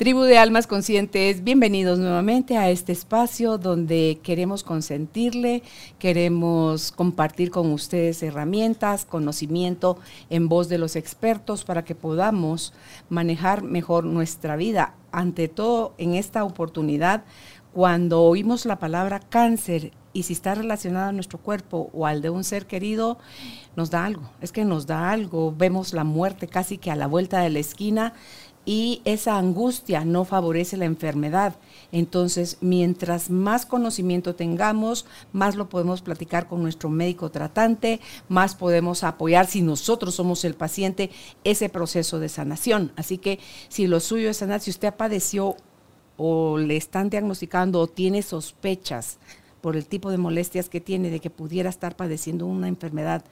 Tribu de Almas Conscientes, bienvenidos nuevamente a este espacio donde queremos consentirle, queremos compartir con ustedes herramientas, conocimiento en voz de los expertos para que podamos manejar mejor nuestra vida. Ante todo, en esta oportunidad, cuando oímos la palabra cáncer y si está relacionada a nuestro cuerpo o al de un ser querido, nos da algo. Es que nos da algo. Vemos la muerte casi que a la vuelta de la esquina y esa angustia no favorece la enfermedad. Entonces, mientras más conocimiento tengamos, más lo podemos platicar con nuestro médico tratante, más podemos apoyar, si nosotros somos el paciente, ese proceso de sanación. Así que si lo suyo es sanar, si usted padeció o le están diagnosticando o tiene sospechas por el tipo de molestias que tiene de que pudiera estar padeciendo una enfermedad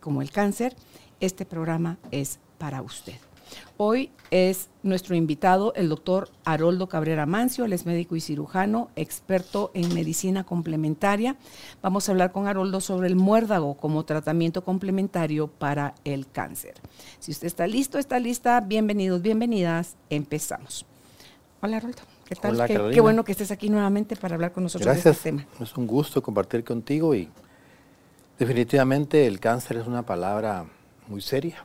como el cáncer, este programa es para usted. Hoy es nuestro invitado el doctor Haroldo Cabrera Mancio, él es médico y cirujano, experto en medicina complementaria. Vamos a hablar con Haroldo sobre el muérdago como tratamiento complementario para el cáncer. Si usted está listo, está lista, bienvenidos, bienvenidas, empezamos. Hola Haroldo. ¿Qué tal? Hola, qué, qué, bueno que estés aquí nuevamente para hablar con nosotros Gracias. de este tema. Es un gusto compartir contigo y definitivamente el cáncer es una palabra muy seria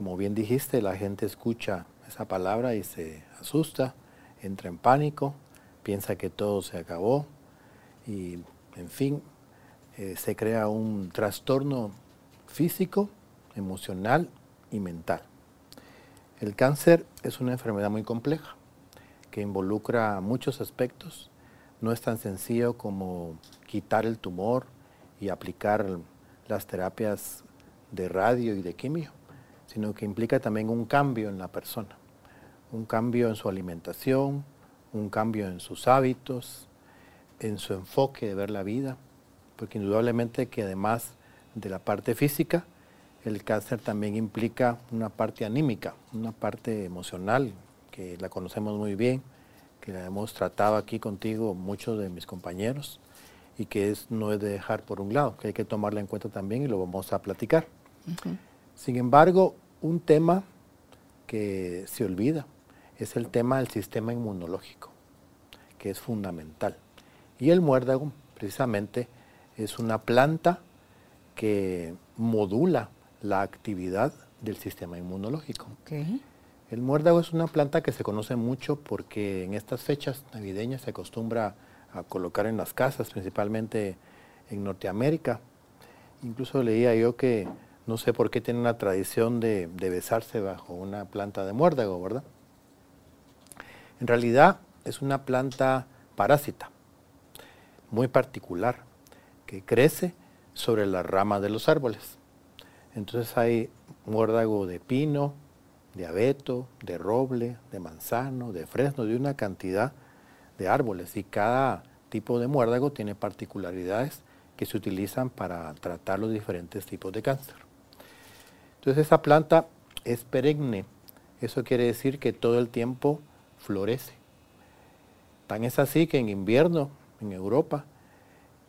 como bien dijiste, la gente escucha esa palabra y se asusta, entra en pánico, piensa que todo se acabó y, en fin, eh, se crea un trastorno físico, emocional y mental. El cáncer es una enfermedad muy compleja que involucra muchos aspectos. No es tan sencillo como quitar el tumor y aplicar las terapias de radio y de quimio sino que implica también un cambio en la persona, un cambio en su alimentación, un cambio en sus hábitos, en su enfoque de ver la vida, porque indudablemente que además de la parte física, el cáncer también implica una parte anímica, una parte emocional, que la conocemos muy bien, que la hemos tratado aquí contigo muchos de mis compañeros y que es, no es de dejar por un lado, que hay que tomarla en cuenta también y lo vamos a platicar. Sin embargo, un tema que se olvida es el tema del sistema inmunológico, que es fundamental. Y el muérdago, precisamente, es una planta que modula la actividad del sistema inmunológico. El muérdago es una planta que se conoce mucho porque en estas fechas navideñas se acostumbra a colocar en las casas, principalmente en Norteamérica. Incluso leía yo que no sé por qué tiene una tradición de, besarse bajo una planta de muérdago, ¿verdad? En realidad es una planta parásita, muy particular, que crece sobre las ramas de los árboles. Entonces hay muérdago de pino, de abeto, de roble, de manzano, de fresno, de una cantidad de árboles. Y cada tipo de muérdago tiene particularidades que se utilizan para tratar los diferentes tipos de cáncer. Entonces esa planta es perenne. Eso quiere decir que todo el tiempo florece. Tan es así que en invierno, en Europa,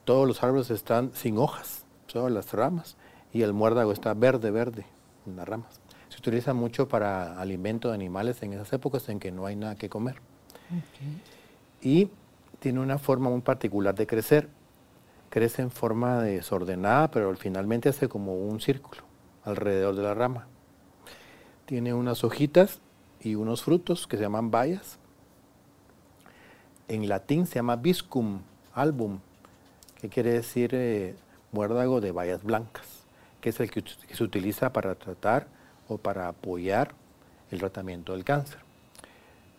todos los árboles están sin hojas, todas las ramas, y el muérdago está verde, verde en las ramas. Se utiliza mucho para alimento de animales en esas épocas en que no hay nada que comer. Y tiene una forma muy particular de crecer. Crece en forma desordenada, pero finalmente hace como un círculo alrededor de la rama. Tiene unas hojitas y unos frutos que se llaman bayas. En latín se llama viscum album, que quiere decir eh, muérdago de bayas blancas, que es el que, que se utiliza para tratar o para apoyar el tratamiento del cáncer.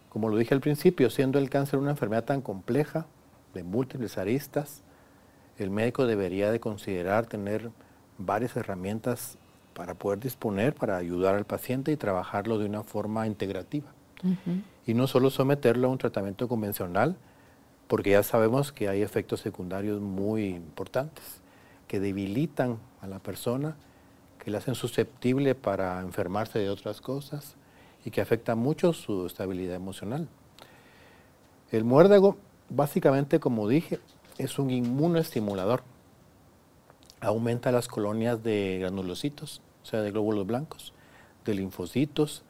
Como lo dije al principio, siendo el cáncer una enfermedad tan compleja, de múltiples aristas, el médico debería de considerar tener varias herramientas para poder disponer, para ayudar al paciente y trabajarlo de una forma integrativa. Y no solo someterlo a un tratamiento convencional, porque ya sabemos que hay efectos secundarios muy importantes que debilitan a la persona, que le hacen susceptible para enfermarse de otras cosas y que afecta mucho su estabilidad emocional. El muérdago, básicamente, como dije, es un inmunoestimulador. Aumenta las colonias de granulocitos, o sea, de glóbulos blancos, de linfocitos,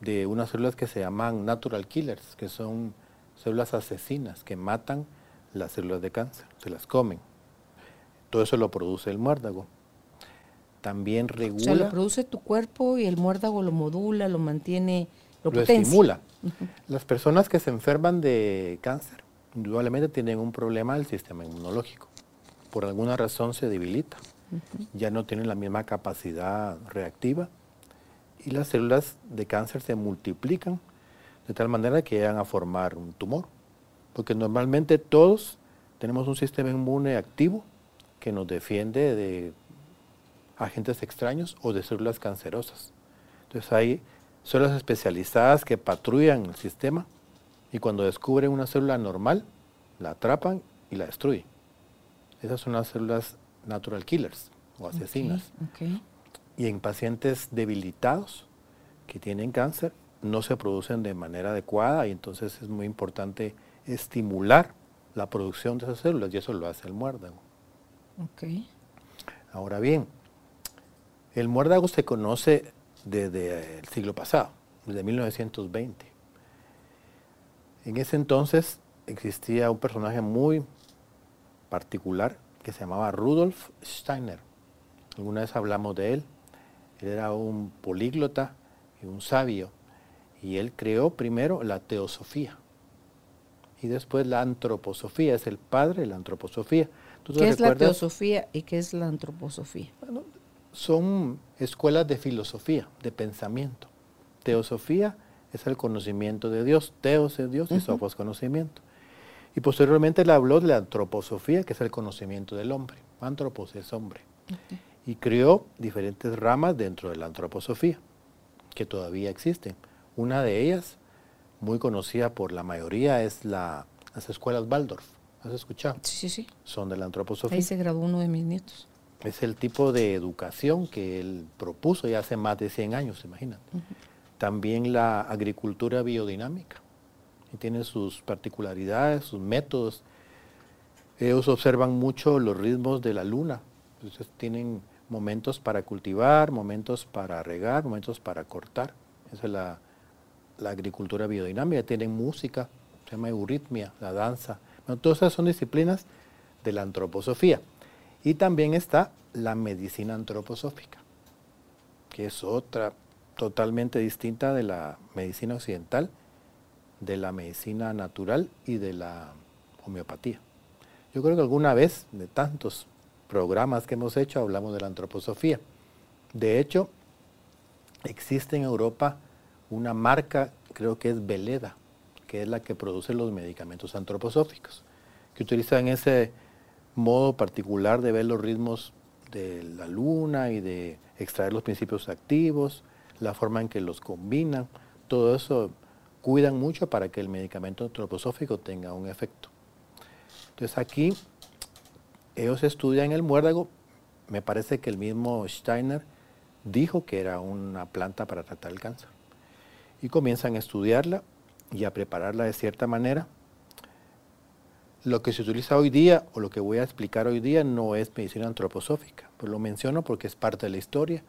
de unas células que se llaman natural killers, que son células asesinas que matan las células de cáncer, se las comen. Todo eso lo produce el muérdago. También regula. O sea, lo produce tu cuerpo y el muérdago lo modula, lo mantiene, lo, lo estimula. Las personas que se enferman de cáncer, indudablemente tienen un problema del sistema inmunológico. Por alguna razón se debilita. Ya no tienen la misma capacidad reactiva y las células de cáncer se multiplican de tal manera que llegan a formar un tumor. Porque normalmente todos tenemos un sistema inmune activo que nos defiende de agentes extraños o de células cancerosas. Entonces hay células especializadas que patrullan el sistema y cuando descubren una célula normal, la atrapan y la destruyen. Esas son las células natural killers o asesinas. Y en pacientes debilitados que tienen cáncer, no se producen de manera adecuada y entonces es muy importante estimular la producción de esas células y eso lo hace el muérdago. Okay. Ahora bien, el muérdago se conoce desde el siglo pasado, desde 1920. En ese entonces existía un personaje muy particular que se llamaba Rudolf Steiner. Alguna vez hablamos de él. Él era un políglota y un sabio y él creó primero la teosofía y después la antroposofía, es el padre de la antroposofía. ¿Qué es la teosofía y qué es la antroposofía? son escuelas de filosofía, de pensamiento. Teosofía es el conocimiento de Dios, teos es Dios y sofos conocimiento. Y posteriormente le habló de la antroposofía, que es el conocimiento del hombre. Antropos es hombre. Y creó diferentes ramas dentro de la antroposofía, que todavía existen. Una de ellas, muy conocida por la mayoría, es la, las escuelas Waldorf. ¿Has escuchado? Sí, sí, sí. Son de la antroposofía. Ahí se graduó uno de mis nietos. Es el tipo de educación que él propuso ya hace más de 100 años, imagínate. También la agricultura biodinámica. Y tiene sus particularidades, sus métodos. Ellos observan mucho los ritmos de la luna. Entonces tienen momentos para cultivar, momentos para regar, momentos para cortar. Esa es la, la agricultura biodinámica, tienen música, se llama euritmia, la danza. todas esas son disciplinas de la antroposofía. Y también está la medicina antroposófica, que es otra totalmente distinta de la medicina occidental, de la medicina natural y de la homeopatía. Yo creo que alguna vez, de tantos programas que hemos hecho, hablamos de la antroposofía. De hecho, existe en Europa una marca, creo que es Veleda, que es la que produce los medicamentos antroposóficos, que utilizan ese modo particular de ver los ritmos de la luna y de extraer los principios activos, la forma en que los combinan, todo eso cuidan mucho para que el medicamento antroposófico tenga un efecto. Entonces aquí ellos estudian el muérdago, me parece que el mismo Steiner dijo que era una planta para tratar el cáncer y comienzan a estudiarla y a prepararla de cierta manera. Lo que se utiliza hoy día, o lo que voy a explicar hoy día, no es medicina antroposófica. Pues lo menciono porque es parte de la historia.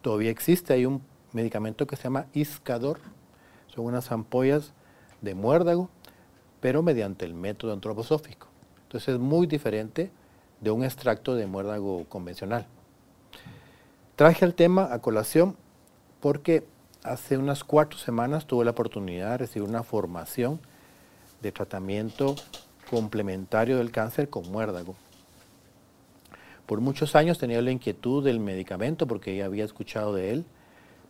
Todavía existe, hay un medicamento que se llama Iscador. Son unas ampollas de muérdago, pero mediante el método antroposófico. Entonces es muy diferente de un extracto de muérdago convencional. Traje el tema a colación porque hace unas cuatro semanas tuve la oportunidad de recibir una formación de tratamiento complementario del cáncer con muérdago. Por muchos años tenía la inquietud del medicamento porque ya había escuchado de él,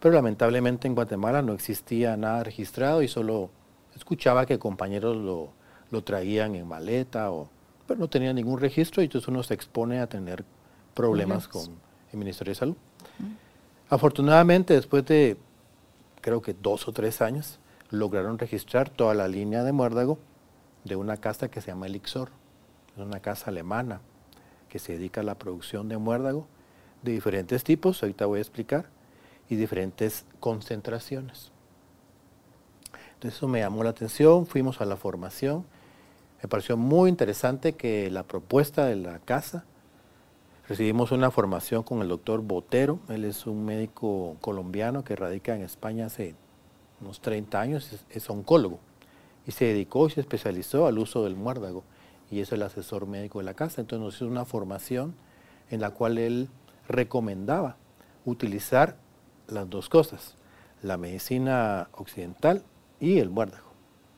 pero lamentablemente en Guatemala no existía nada registrado y solo escuchaba que compañeros lo, lo traían en maleta, o, pero no tenía ningún registro y entonces uno se expone a tener problemas con el Ministerio de Salud. Afortunadamente, después de creo que dos o tres años, lograron registrar toda la línea de muérdago de una casa que se llama Elixor. Es una casa alemana que se dedica a la producción de muérdago de diferentes tipos, ahorita voy a explicar, y diferentes concentraciones. Entonces eso me llamó la atención, fuimos a la formación, me pareció muy interesante que la propuesta de la casa, recibimos una formación con el doctor Botero, él es un médico colombiano que radica en España hace unos 30 años, es, oncólogo, y se dedicó y se especializó al uso del muérdago, y es el asesor médico de la casa, entonces nos hizo una formación en la cual él recomendaba utilizar las dos cosas, la medicina occidental y el muérdago,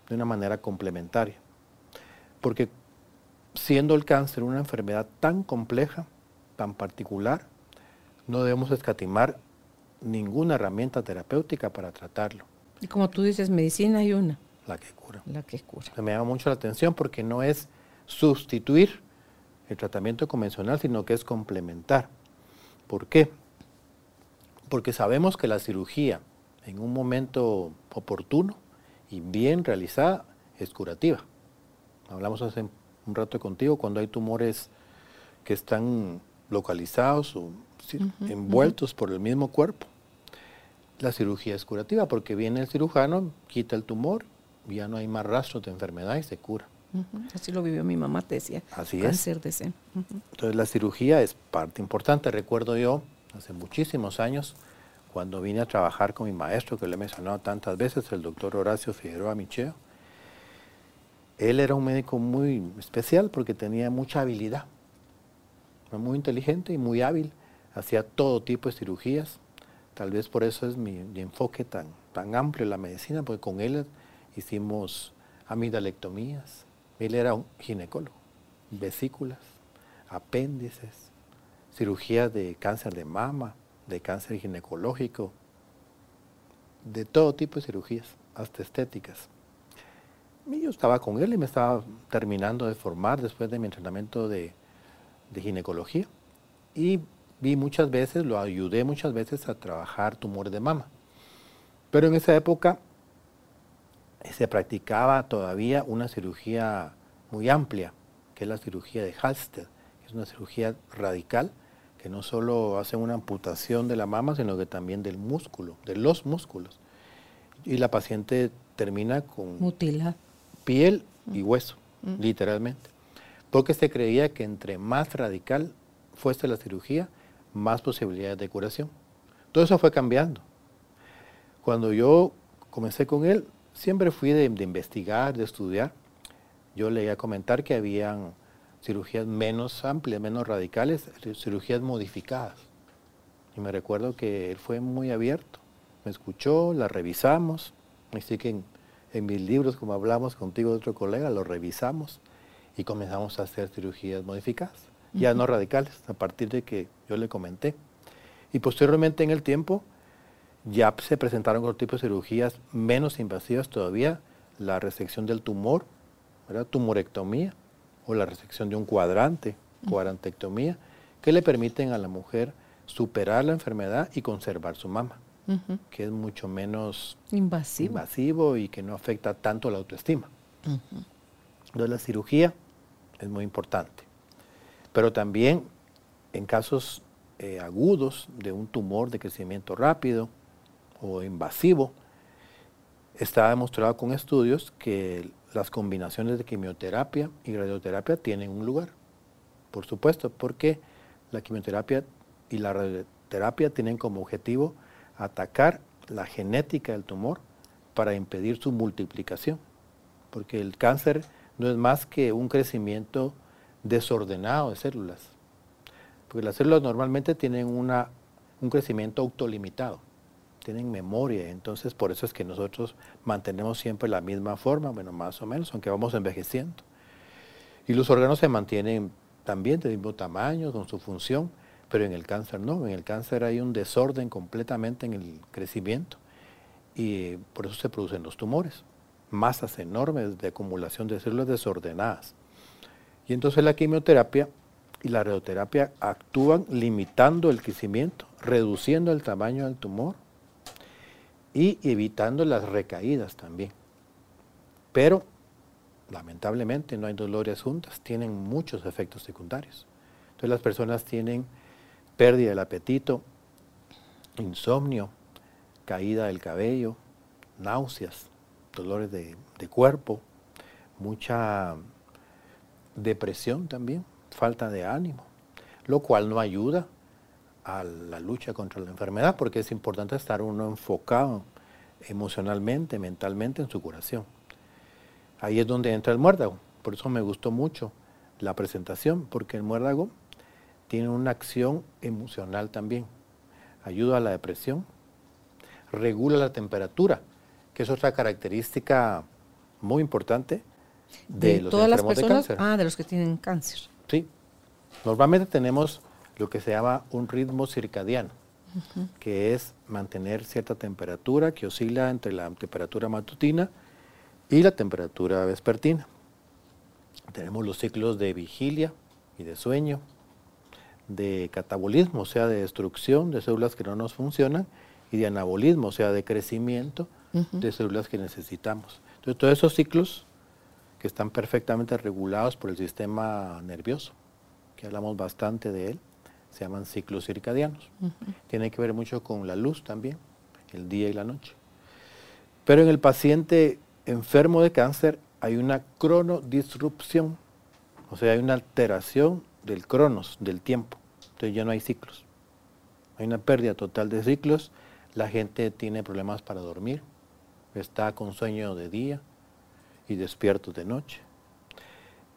de una manera complementaria. Porque siendo el cáncer una enfermedad tan compleja, tan particular, no debemos escatimar ninguna herramienta terapéutica para tratarlo. Y como tú dices, medicina hay una. La que cura. La que cura. Me llama mucho la atención porque no es sustituir el tratamiento convencional, sino que es complementar. ¿Por qué? Porque sabemos que la cirugía en un momento oportuno y bien realizada es curativa. Hablamos hace un rato contigo cuando hay tumores que están localizados o envueltos por el mismo cuerpo. La cirugía es curativa porque viene el cirujano, quita el tumor, ya no hay más rastros de enfermedad y se cura. Así lo vivió mi mamá, te decía. Así cáncer es. de seno. Entonces la cirugía es parte importante. Recuerdo yo, hace muchísimos años, cuando vine a trabajar con mi maestro, que le he mencionado tantas veces, el doctor Horacio Figueroa Micheo, él era un médico muy especial porque tenía mucha habilidad, muy inteligente y muy hábil, hacía todo tipo de cirugías, tal vez por eso es mi, enfoque tan, tan amplio en la medicina, porque con él hicimos amidalectomías, él era un ginecólogo, vesículas, apéndices, cirugía de cáncer de mama, de cáncer ginecológico, de todo tipo de cirugías, hasta estéticas. Y yo estaba con él y me estaba terminando de formar después de mi entrenamiento de, de ginecología. Y vi muchas veces, lo ayudé muchas veces a trabajar tumores de mama. Pero en esa época se practicaba todavía una cirugía muy amplia, que es la cirugía de Halsted, que es una cirugía radical, que no solo hace una amputación de la mama, sino que también del músculo, de los músculos. Y la paciente termina con Mutila. piel y hueso, literalmente. Porque se creía que entre más radical fuese la cirugía, más posibilidades de curación. Todo eso fue cambiando. Cuando yo comencé con él, siempre fui de, investigar, de estudiar. Yo leía comentar que habían cirugías menos amplias, menos radicales, cirugías modificadas. Y me recuerdo que él fue muy abierto, me escuchó, la revisamos, así que en, en mis libros, como hablamos contigo de otro colega, lo revisamos y comenzamos a hacer cirugías modificadas, ya no radicales, a partir de que yo le comenté. Y posteriormente en el tiempo, ya se presentaron otro tipo de cirugías menos invasivas todavía, la resección del tumor, ¿verdad? tumorectomía o la resección de un cuadrante, cuadrantectomía, que le permiten a la mujer superar la enfermedad y conservar su mama, que es mucho menos invasivo. invasivo y que no afecta tanto la autoestima. Entonces la cirugía es muy importante, pero también en casos eh, agudos de un tumor de crecimiento rápido, o invasivo, está demostrado con estudios que las combinaciones de quimioterapia y radioterapia tienen un lugar. Por supuesto, porque la quimioterapia y la radioterapia tienen como objetivo atacar la genética del tumor para impedir su multiplicación. Porque el cáncer no es más que un crecimiento desordenado de células. Porque las células normalmente tienen una, un crecimiento autolimitado tienen memoria, entonces por eso es que nosotros mantenemos siempre la misma forma, bueno, más o menos, aunque vamos envejeciendo. Y los órganos se mantienen también del mismo tamaño, con su función, pero en el cáncer no, en el cáncer hay un desorden completamente en el crecimiento y por eso se producen los tumores, masas enormes de acumulación de células desordenadas. Y entonces la quimioterapia y la radioterapia actúan limitando el crecimiento, reduciendo el tamaño del tumor, y evitando las recaídas también. Pero, lamentablemente, no hay dolores juntas, tienen muchos efectos secundarios. Entonces las personas tienen pérdida del apetito, insomnio, caída del cabello, náuseas, dolores de, de cuerpo, mucha depresión también, falta de ánimo, lo cual no ayuda a la lucha contra la enfermedad porque es importante estar uno enfocado emocionalmente, mentalmente en su curación. Ahí es donde entra el muérdago. Por eso me gustó mucho la presentación, porque el muérdago tiene una acción emocional también. Ayuda a la depresión, regula la temperatura, que es otra característica muy importante de, los todas las de personas, cáncer. ah, de los que tienen cáncer. Sí. Normalmente tenemos lo que se llama un ritmo circadiano, que es mantener cierta temperatura que oscila entre la temperatura matutina y la temperatura vespertina. Tenemos los ciclos de vigilia y de sueño, de catabolismo, o sea, de destrucción de células que no nos funcionan, y de anabolismo, o sea, de crecimiento de células que necesitamos. Entonces, todos esos ciclos que están perfectamente regulados por el sistema nervioso, que hablamos bastante de él, se llaman ciclos circadianos. Tiene que ver mucho con la luz también, el día y la noche. Pero en el paciente enfermo de cáncer hay una cronodisrupción, o sea, hay una alteración del cronos, del tiempo. Entonces ya no hay ciclos. Hay una pérdida total de ciclos. La gente tiene problemas para dormir, está con sueño de día y despierto de noche.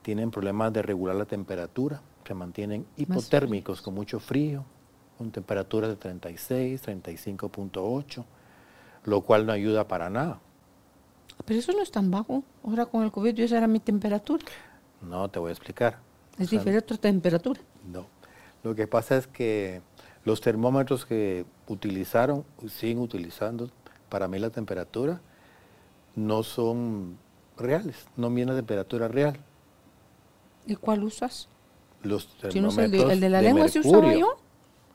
Tienen problemas de regular la temperatura, se mantienen hipotérmicos con mucho frío, con temperaturas de 36, 35.8, lo cual no ayuda para nada. Pero eso no es tan bajo. Ahora con el COVID esa era mi temperatura. No, te voy a explicar. Es O sea, diferente otra temperatura. No. Lo que pasa es que los termómetros que utilizaron, siguen utilizando para medir la temperatura, no son reales, no miden la temperatura real. ¿Y cuál usas? Los es el de, termómetros el de la lengua se usaba mercurio, yo.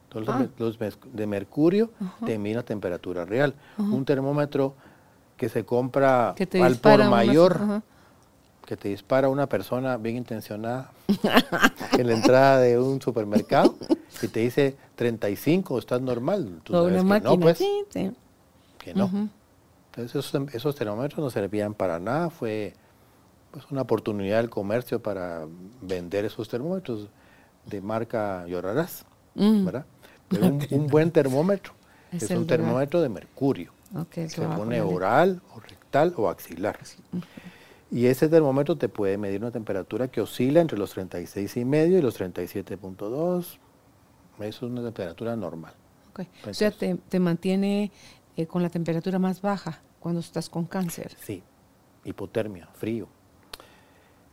todos los Ah. los de mercurio te miden la temperatura real. Un termómetro que se compra Que te al por mayor, ajá. que te dispara una persona bien intencionada en la entrada de un supermercado y te dice 35, estás normal. Tú sabes una que no, pues, sí, sí. que no. Entonces esos, esos termómetros no servían para nada, fue pues, una oportunidad del comercio para vender esos termómetros de marca Llorarás, Mm. ¿verdad? Pero un, un buen termómetro Es es, un termómetro de mercurio. Ok, el que Se pone oral o rectal o axilar. Y ese termómetro te puede medir una temperatura que oscila entre los 36 y medio y los 37.2. Eso es una temperatura normal. Ok. O sea, te, te mantiene eh, con la temperatura más baja cuando estás con cáncer. Sí, hipotermia, frío.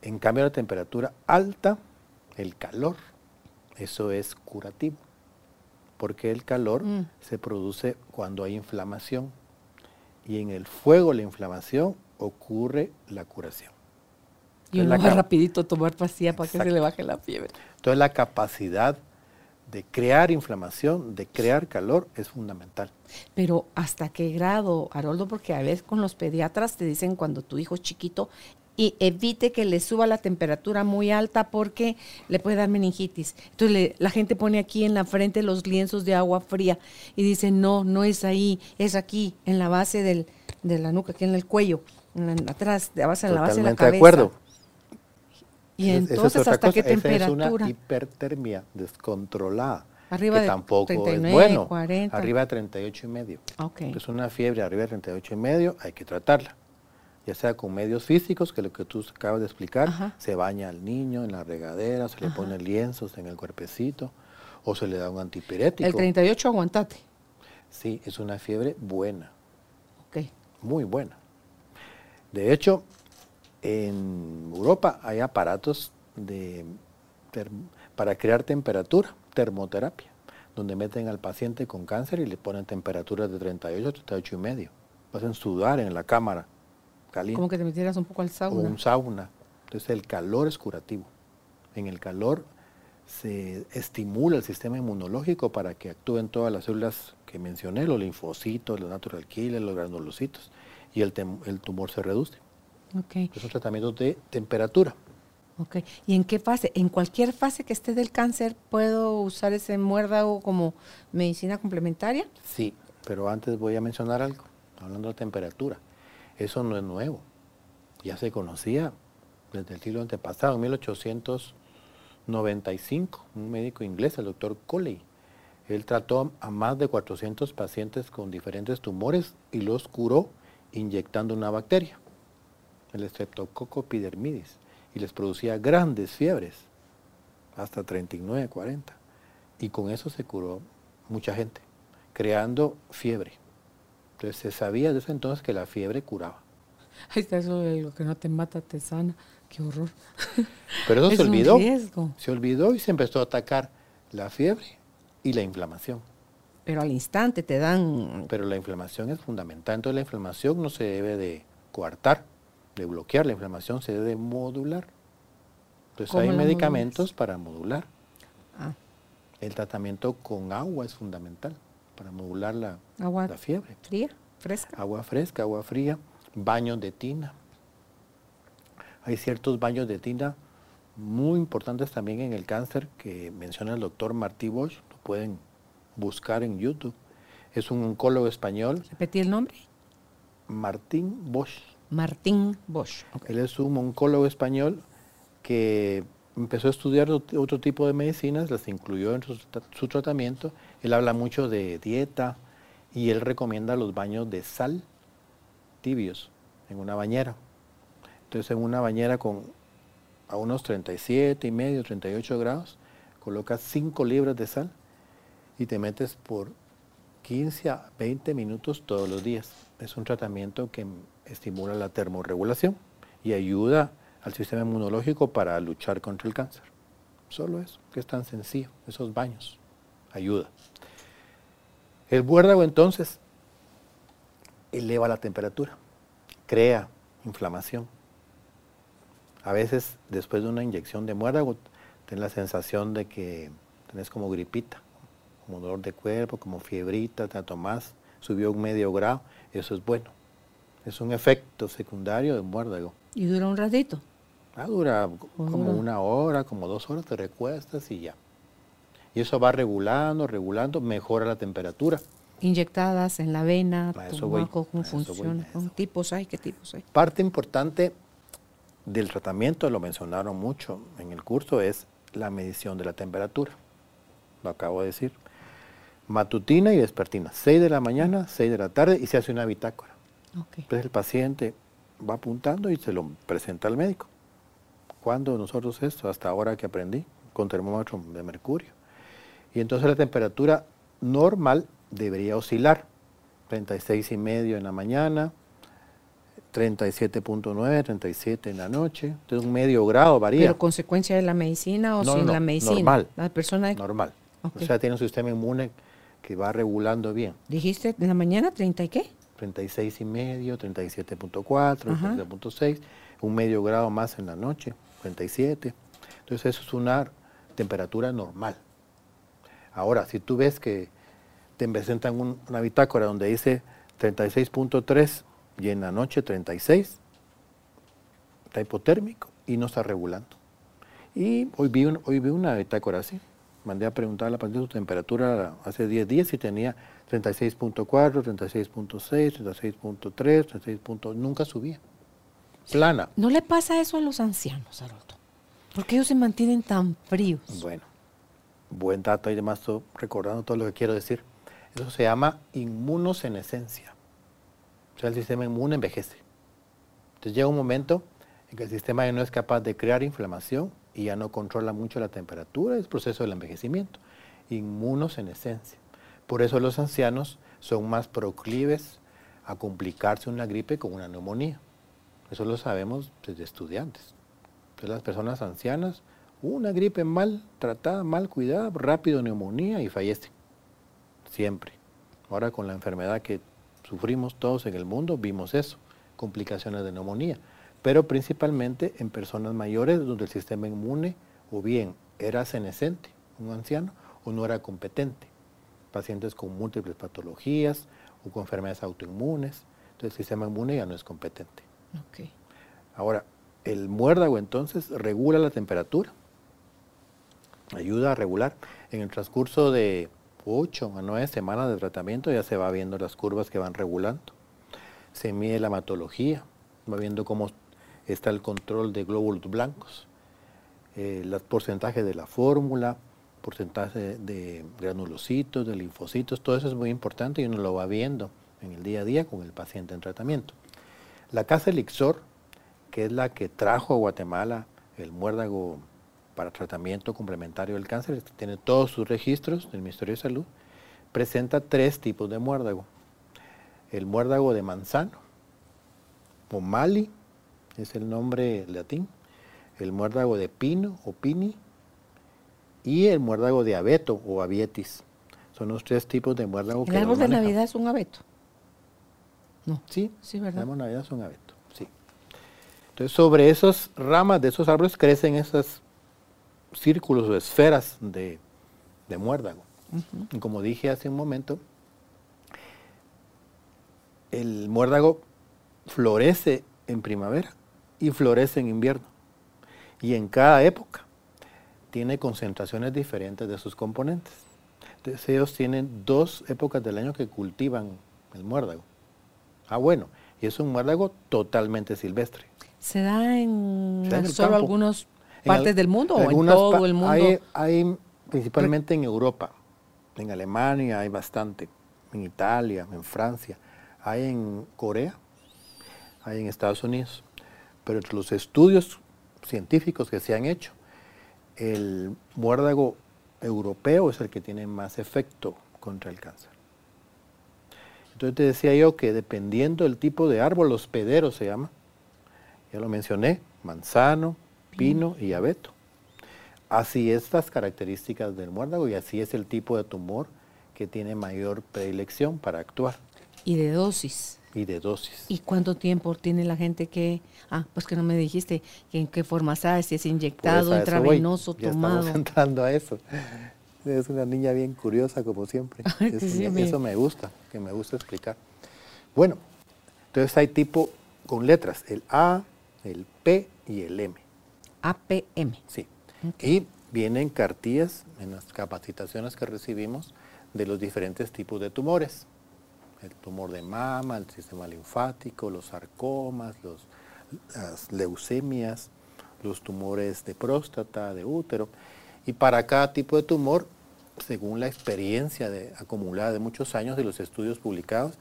En cambio, la temperatura alta, el calor, eso es curativo. Porque el calor Mm. se produce cuando hay inflamación. Y en el fuego, la inflamación, ocurre la curación. Y uno va rapidito a tomar pastilla para que se le baje la fiebre. Entonces, la capacidad de crear inflamación, de crear calor, es fundamental. Pero ¿hasta qué grado, Haroldo? Porque a veces con los pediatras te dicen cuando tu hijo es chiquito y evite que le suba la temperatura muy alta porque le puede dar meningitis. Entonces le- la gente pone aquí en la frente los lienzos de agua fría y dice, no, no es ahí, es aquí, en la base del, de la nuca, aquí en el cuello, en la- atrás, de la base, en la base de la Totalmente cabeza. de acuerdo. Y es entonces, ¿hasta qué temperatura? es una hipertermia descontrolada. Arriba que de tampoco 39, es bueno. 40. Arriba de 38 y medio. Ok. Es una fiebre arriba de 38 y medio, hay que tratarla. Ya sea con medios físicos, que lo que tú acabas de explicar, Ajá. se baña al niño en la regadera, se le pone lienzos en el cuerpecito, o se le da un antipirético. El 38 aguantate. Sí, es una fiebre buena, Ok. muy buena. De hecho, en Europa hay aparatos de para crear temperatura, termoterapia, donde meten al paciente con cáncer y le ponen temperaturas de 38 a 38 y medio. Lo hacen sudar en la cámara caliente Como que te metieras un poco al o sauna. un sauna. Entonces el calor es curativo. En el calor se estimula el sistema inmunológico para que actúen todas las células que mencioné, los linfocitos, los natural killers, los granulocitos, y el, el tumor se reduce. Ok. Es un tratamiento de temperatura. Ok. ¿Y en qué fase? ¿En cualquier fase que esté del cáncer puedo usar ese muérdago como medicina complementaria? Sí, pero antes voy a mencionar algo, hablando de temperatura. Eso no es nuevo. Ya se conocía desde el siglo antepasado, en 1895, un médico inglés, el doctor Coley. Él trató a más de 400 pacientes con diferentes tumores y los curó inyectando una bacteria, el Streptococcus epidermidis y les producía grandes fiebres, hasta 39, 40. Y con eso se curó mucha gente, creando fiebre. Entonces se sabía desde entonces que la fiebre curaba. Ahí está eso de lo que no te mata te sana. Qué horror. Pero eso se olvidó. Se olvidó y se empezó a atacar la fiebre y la inflamación. Pero al instante te dan... Pero la inflamación es fundamental. Entonces la inflamación no se debe de coartar de bloquear la inflamación se debe modular. Entonces hay medicamentos para modular. Ah. El tratamiento con agua es fundamental para modular la, agua la fiebre. ¿Fría? ¿Fresca? Agua fresca, agua fría, baños de tina. Hay ciertos baños de tina muy importantes también en el cáncer que menciona el doctor Martí Bosch. Lo pueden buscar en YouTube. Es un oncólogo español. ¿Repetí el nombre? Martín Bosch. Martín Bosch. Él es un oncólogo español que empezó a estudiar otro tipo de medicinas, las incluyó en su, tratamiento. Él habla mucho de dieta y él recomienda los baños de sal tibios en una bañera. Entonces en una bañera con a unos 37 y medio, 38 grados, colocas 5 libras de sal y te metes por 15 a 20 minutos todos los días. Es un tratamiento que estimula la termorregulación y ayuda al sistema inmunológico para luchar contra el cáncer. Solo eso, que es tan sencillo, esos baños, ayuda. El muérdago entonces eleva la temperatura, crea inflamación. A veces después de una inyección de muérdago, tienes la sensación de que tenés como gripita, como dolor de cuerpo, como fiebrita, te tomás, subió un medio grado, eso es bueno. Es un efecto secundario de muérdago. ¿Y dura un ratito? Ah, dura como una hora, como dos horas, te recuestas y ya. Y eso va regulando, regulando, mejora la temperatura. Inyectadas en la vena, ¿cómo funciona? ¿Qué tipos hay? ¿Qué tipos hay? Parte importante del tratamiento, lo mencionaron mucho en el curso, es la medición de la temperatura. Lo acabo de decir. Matutina y vespertina, 6 de la mañana, 6 de la tarde y se hace una bitácora. Entonces el paciente va apuntando y se lo presenta al médico. ¿Cuándo nosotros esto? Hasta ahora que aprendí, con termómetro de mercurio. Y entonces la temperatura normal debería oscilar. 36 y medio en la mañana, 37.9, 37 en la noche, entonces un medio grado varía. ¿Pero consecuencia de la medicina o sin la medicina? Normal. La persona normal. O sea, tiene un sistema inmune que va regulando bien. ¿Dijiste en la mañana 30 y qué? 36 y medio, 37.4, 37.6, un medio grado más en la noche, 37. Entonces eso es una temperatura normal. Ahora, si tú ves que te presentan una bitácora donde dice 36.3 y en la noche 36, está hipotérmico y no está regulando. Y hoy vi, hoy vi una bitácora así. Mandé a preguntar a la paciente su temperatura hace 10 días y tenía 36.4, 36.6, 36.3, 36. Nunca subía. Plana. ¿No le pasa eso a los ancianos, Haroldo? ¿Por qué ellos se mantienen tan fríos? Bueno, buen dato y demás, estoy recordando todo lo que quiero decir. Eso se llama inmunosenescencia. O sea, el sistema inmune envejece. Entonces llega un momento en que el sistema ya no es capaz de crear inflamación y ya no controla mucho la temperatura, es el proceso del envejecimiento. Inmunosenescencia. Por eso los ancianos son más proclives a complicarse una gripe con una neumonía. Eso lo sabemos desde estudiantes. Entonces las personas ancianas, una gripe mal tratada, mal cuidada, rápido neumonía y fallecen. Siempre. Ahora con la enfermedad que sufrimos todos en el mundo, vimos eso, complicaciones de neumonía. Pero principalmente en personas mayores donde el sistema inmune o bien era senescente, un anciano, o no era competente pacientes con múltiples patologías o con enfermedades autoinmunes. Entonces el sistema inmune ya no es competente. Ahora, El muérdago entonces regula la temperatura, ayuda a regular. En el transcurso de 8 a 9 semanas de tratamiento ya se va viendo las curvas que van regulando. Se mide la hematología, va viendo cómo está el control de glóbulos blancos, eh, los porcentajes de la fórmula, porcentaje de granulocitos, de linfocitos, todo eso es muy importante y uno lo va viendo en el día a día con el paciente en tratamiento. La casa Elixor, que es la que trajo a Guatemala el muérdago para tratamiento complementario del cáncer, tiene todos sus registros del Ministerio de Salud, presenta tres tipos de muérdago. El muérdago de manzano, o mali, es el nombre latín, el muérdago de pino o pini, y el muérdago de abeto o abietis. Son los tres tipos de muérdago que ¿El árbol de Navidad es un abeto? No. Sí, sí, ¿verdad? De Navidad es un abeto, sí. Entonces, sobre esas ramas de esos árboles crecen esas círculos o esferas de, muérdago. Y como dije hace un momento, el muérdago florece en primavera y florece en invierno. Y en cada época tiene concentraciones diferentes de sus componentes. Entonces ellos tienen dos épocas del año que cultivan el muérdago. Ah, bueno, y es un muérdago totalmente silvestre. ¿Se da en, solo algunos partes del mundo o en todo el mundo? Hay, principalmente en Europa, en Alemania hay bastante, en Italia, en Francia, hay en Corea, hay en Estados Unidos. Pero entre los estudios científicos que se han hecho, el muérdago europeo es el que tiene más efecto contra el cáncer. Entonces te decía yo que dependiendo del tipo de árbol, los pederos se llama, ya lo mencioné, manzano, pino y abeto. Así estas características del muérdago y así es el tipo de tumor que tiene mayor predilección para actuar. ¿Y de dosis? Y de dosis. ¿Y cuánto tiempo tiene la gente que, ah, pues que no me dijiste, en qué forma sabe, si es inyectado, intravenoso, tomado? Estamos entrando a eso. Es una niña bien curiosa, como siempre. eso me gusta, que me gusta explicar. Bueno, entonces hay tipo con letras, el A, el P y el M. APM. Sí. Y vienen cartillas en las capacitaciones que recibimos de los diferentes tipos de tumores. El tumor de mama, el sistema linfático, los sarcomas, los, las leucemias, los tumores de próstata, de útero. Y para cada tipo de tumor, según la experiencia de, acumulada de muchos años de los estudios publicados,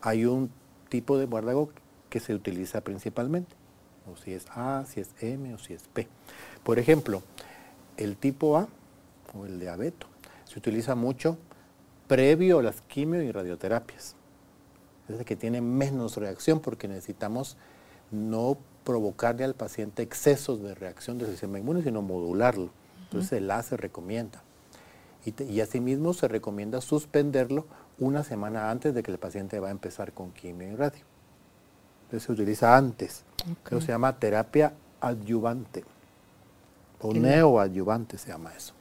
hay un tipo de muérdago que se utiliza principalmente o si es A, si es M o si es P. Por ejemplo, el tipo A o el diabeto se utiliza mucho previo a las quimio y radioterapias. Es el que tiene menos reacción porque necesitamos no provocarle al paciente excesos de reacción del sistema inmune, sino modularlo. Entonces el A se recomienda. Y, y, asimismo se recomienda suspenderlo una semana antes de que el paciente va a empezar con quimio y radio se utiliza antes. Eso se llama terapia adyuvante o neoadyuvante se llama eso.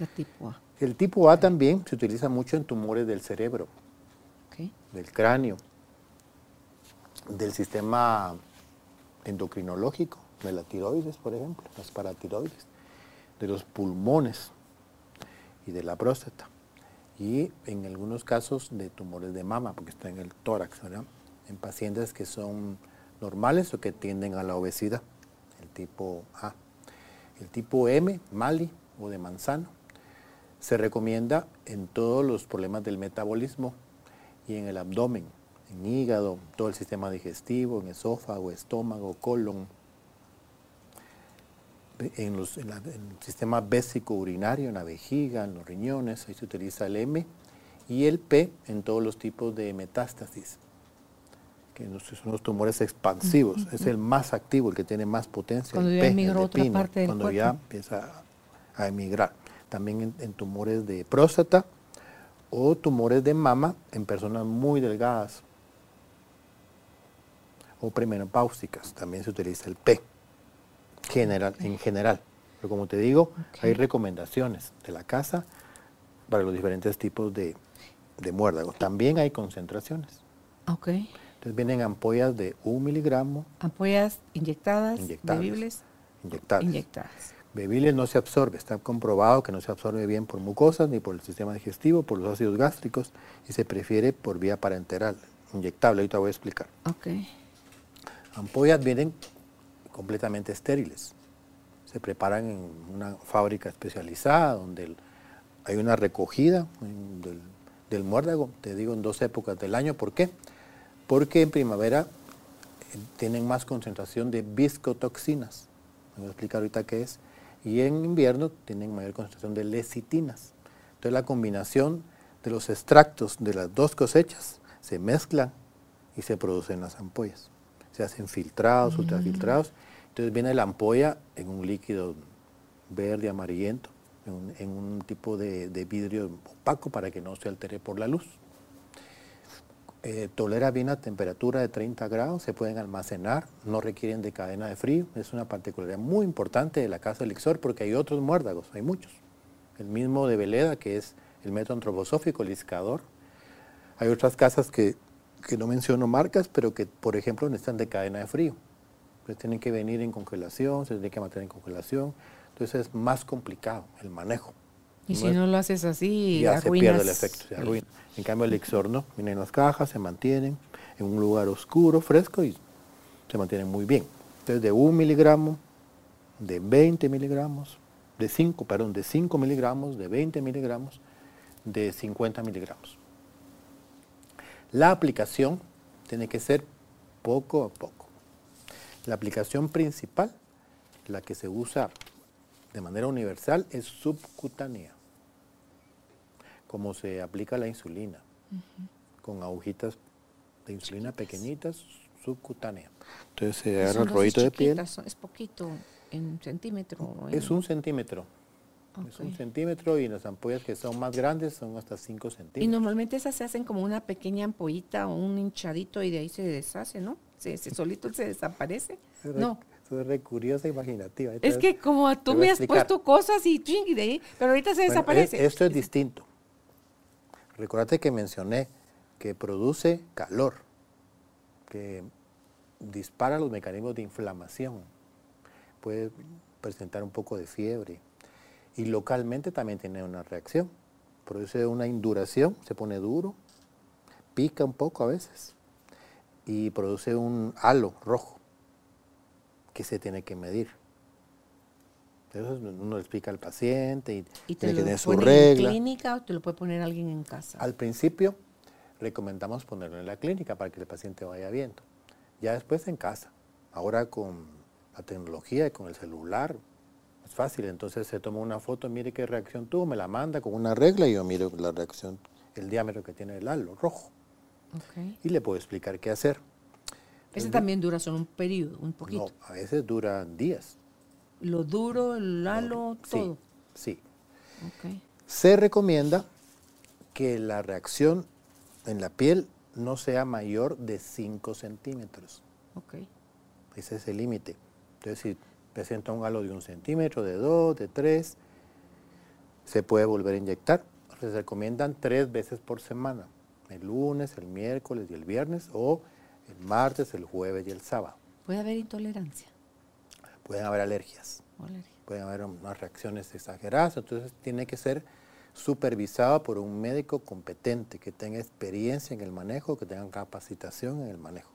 El tipo A. El tipo A también se utiliza mucho en tumores del cerebro, del cráneo, del sistema endocrinológico, de la tiroides, por ejemplo, las paratiroides, de los pulmones y de la próstata. Y en algunos casos de tumores de mama, porque está en el tórax, ¿verdad? en pacientes que son normales o que tienden a la obesidad, el tipo A. El tipo M, Mali o de manzano, se recomienda en todos los problemas del metabolismo y en el abdomen, en hígado, todo el sistema digestivo, en esófago, estómago, colon, en, los, en, el sistema bésico urinario, en la vejiga, en los riñones, ahí se utiliza el M, y el P en todos los tipos de metástasis, que son los tumores expansivos, es el más activo, el que tiene más potencia. Cuando ya emigró otra parte del Cuando ya empieza a emigrar. También en, tumores de próstata o tumores de mama en personas muy delgadas o premenopáusicas, también se utiliza el P general, en general. Pero como te digo, hay recomendaciones de la casa para los diferentes tipos de, de muérdagos. También hay concentraciones. Okay. Entonces vienen ampollas de un miligramo. Ampollas inyectadas, Inyectables. bebibles, Inyectables. inyectadas. Bebibles no se absorbe, está comprobado que no se absorbe bien por mucosas ni por el sistema digestivo, por los ácidos gástricos y se prefiere por vía parenteral, inyectable, ahorita voy a explicar. Ok. Ampollas vienen completamente estériles. Se preparan en una fábrica especializada donde el- hay una recogida mm, del, del muérdago, te digo en dos épocas del año. ¿Por qué? Porque en primavera eh, tienen más concentración de viscotoxinas. Me voy a explicar ahorita qué es. Y en invierno tienen mayor concentración de lecitinas. Entonces la combinación de los extractos de las dos cosechas se mezclan y se producen las ampollas. Se hacen filtrados, ultrafiltrados. Entonces viene la ampolla en un líquido verde, amarillento, en un, tipo de, vidrio opaco para que no se altere por la luz. Eh, tolera bien a temperatura de 30 grados, se pueden almacenar, no requieren de cadena de frío. Es una particularidad muy importante de la casa Elixir porque hay otros muérdagos, hay muchos. El mismo de Veleda, que es el método antroposófico, el iscador. Hay otras casas que, que no menciono marcas, pero que, por ejemplo, necesitan de cadena de frío. Entonces tienen que venir en congelación, se tienen que mantener en congelación. Entonces es más complicado el manejo. Y No si es- no lo haces así, ya se pierde el efecto, se arruina. En cambio el Elixir no, vienen en las cajas, se mantienen en un lugar oscuro, fresco y se mantienen muy bien. Entonces de un miligramo, de 20 miligramos, de 5, perdón, de 5 miligramos, de 20 miligramos, de 50 miligramos. La aplicación tiene que ser poco a poco. La aplicación principal, la que se usa de manera universal, es subcutánea como se aplica la insulina, con agujitas de insulina pequeñitas, subcutánea. Entonces se agarra el rollito de piel. Es poquito, en centímetro. o Es en- un centímetro. Es un centímetro y las ampollas que son más grandes son hasta 5 Y centímetros. normalmente esas se hacen como una pequeña ampollita o un hinchadito y de ahí se deshace, ¿no? Se, se- solito se desaparece. No. Es re curiosa e imaginativa. Es que como tú me has puesto cosas y ching, de ahí, pero ahorita se bueno, desaparece. es- esto es distinto. Recuérdate que mencioné que produce calor, que dispara los mecanismos de inflamación, puede presentar un poco de fiebre y localmente también tiene una reacción. Produce una induración, se pone duro, pica un poco a veces y produce un halo rojo que se tiene que medir. Eso uno le explica al paciente y, ¿Y te tiene que lo tener su ponen regla. en clínica o te lo puede poner alguien en casa? Al principio recomendamos ponerlo en la clínica para que el paciente vaya viendo. Ya después en casa. Ahora con la tecnología y con el celular es fácil. Entonces se toma una foto, mire qué reacción tuvo, me la manda con una regla y yo miro la reacción, el diámetro que tiene el halo rojo. Y le puedo explicar qué hacer. Ese también dura solo un periodo, un No, poquito. a veces duran días. Lo duro, el halo, Sí, todo. sí. Se recomienda que la reacción en la piel no sea mayor de 5 centímetros. Ok. Ese es el límite. Entonces, si presenta un halo de un centímetro, de dos, de tres, se puede volver a inyectar. Se recomiendan tres veces por semana. El lunes, el miércoles y el viernes, o el martes, el jueves y el sábado. Puede haber intolerancia Pueden haber alergias, alergia. pueden haber unas reacciones exageradas, entonces tiene que ser supervisado por un médico competente, que tenga experiencia en el manejo, que tenga capacitación en el manejo.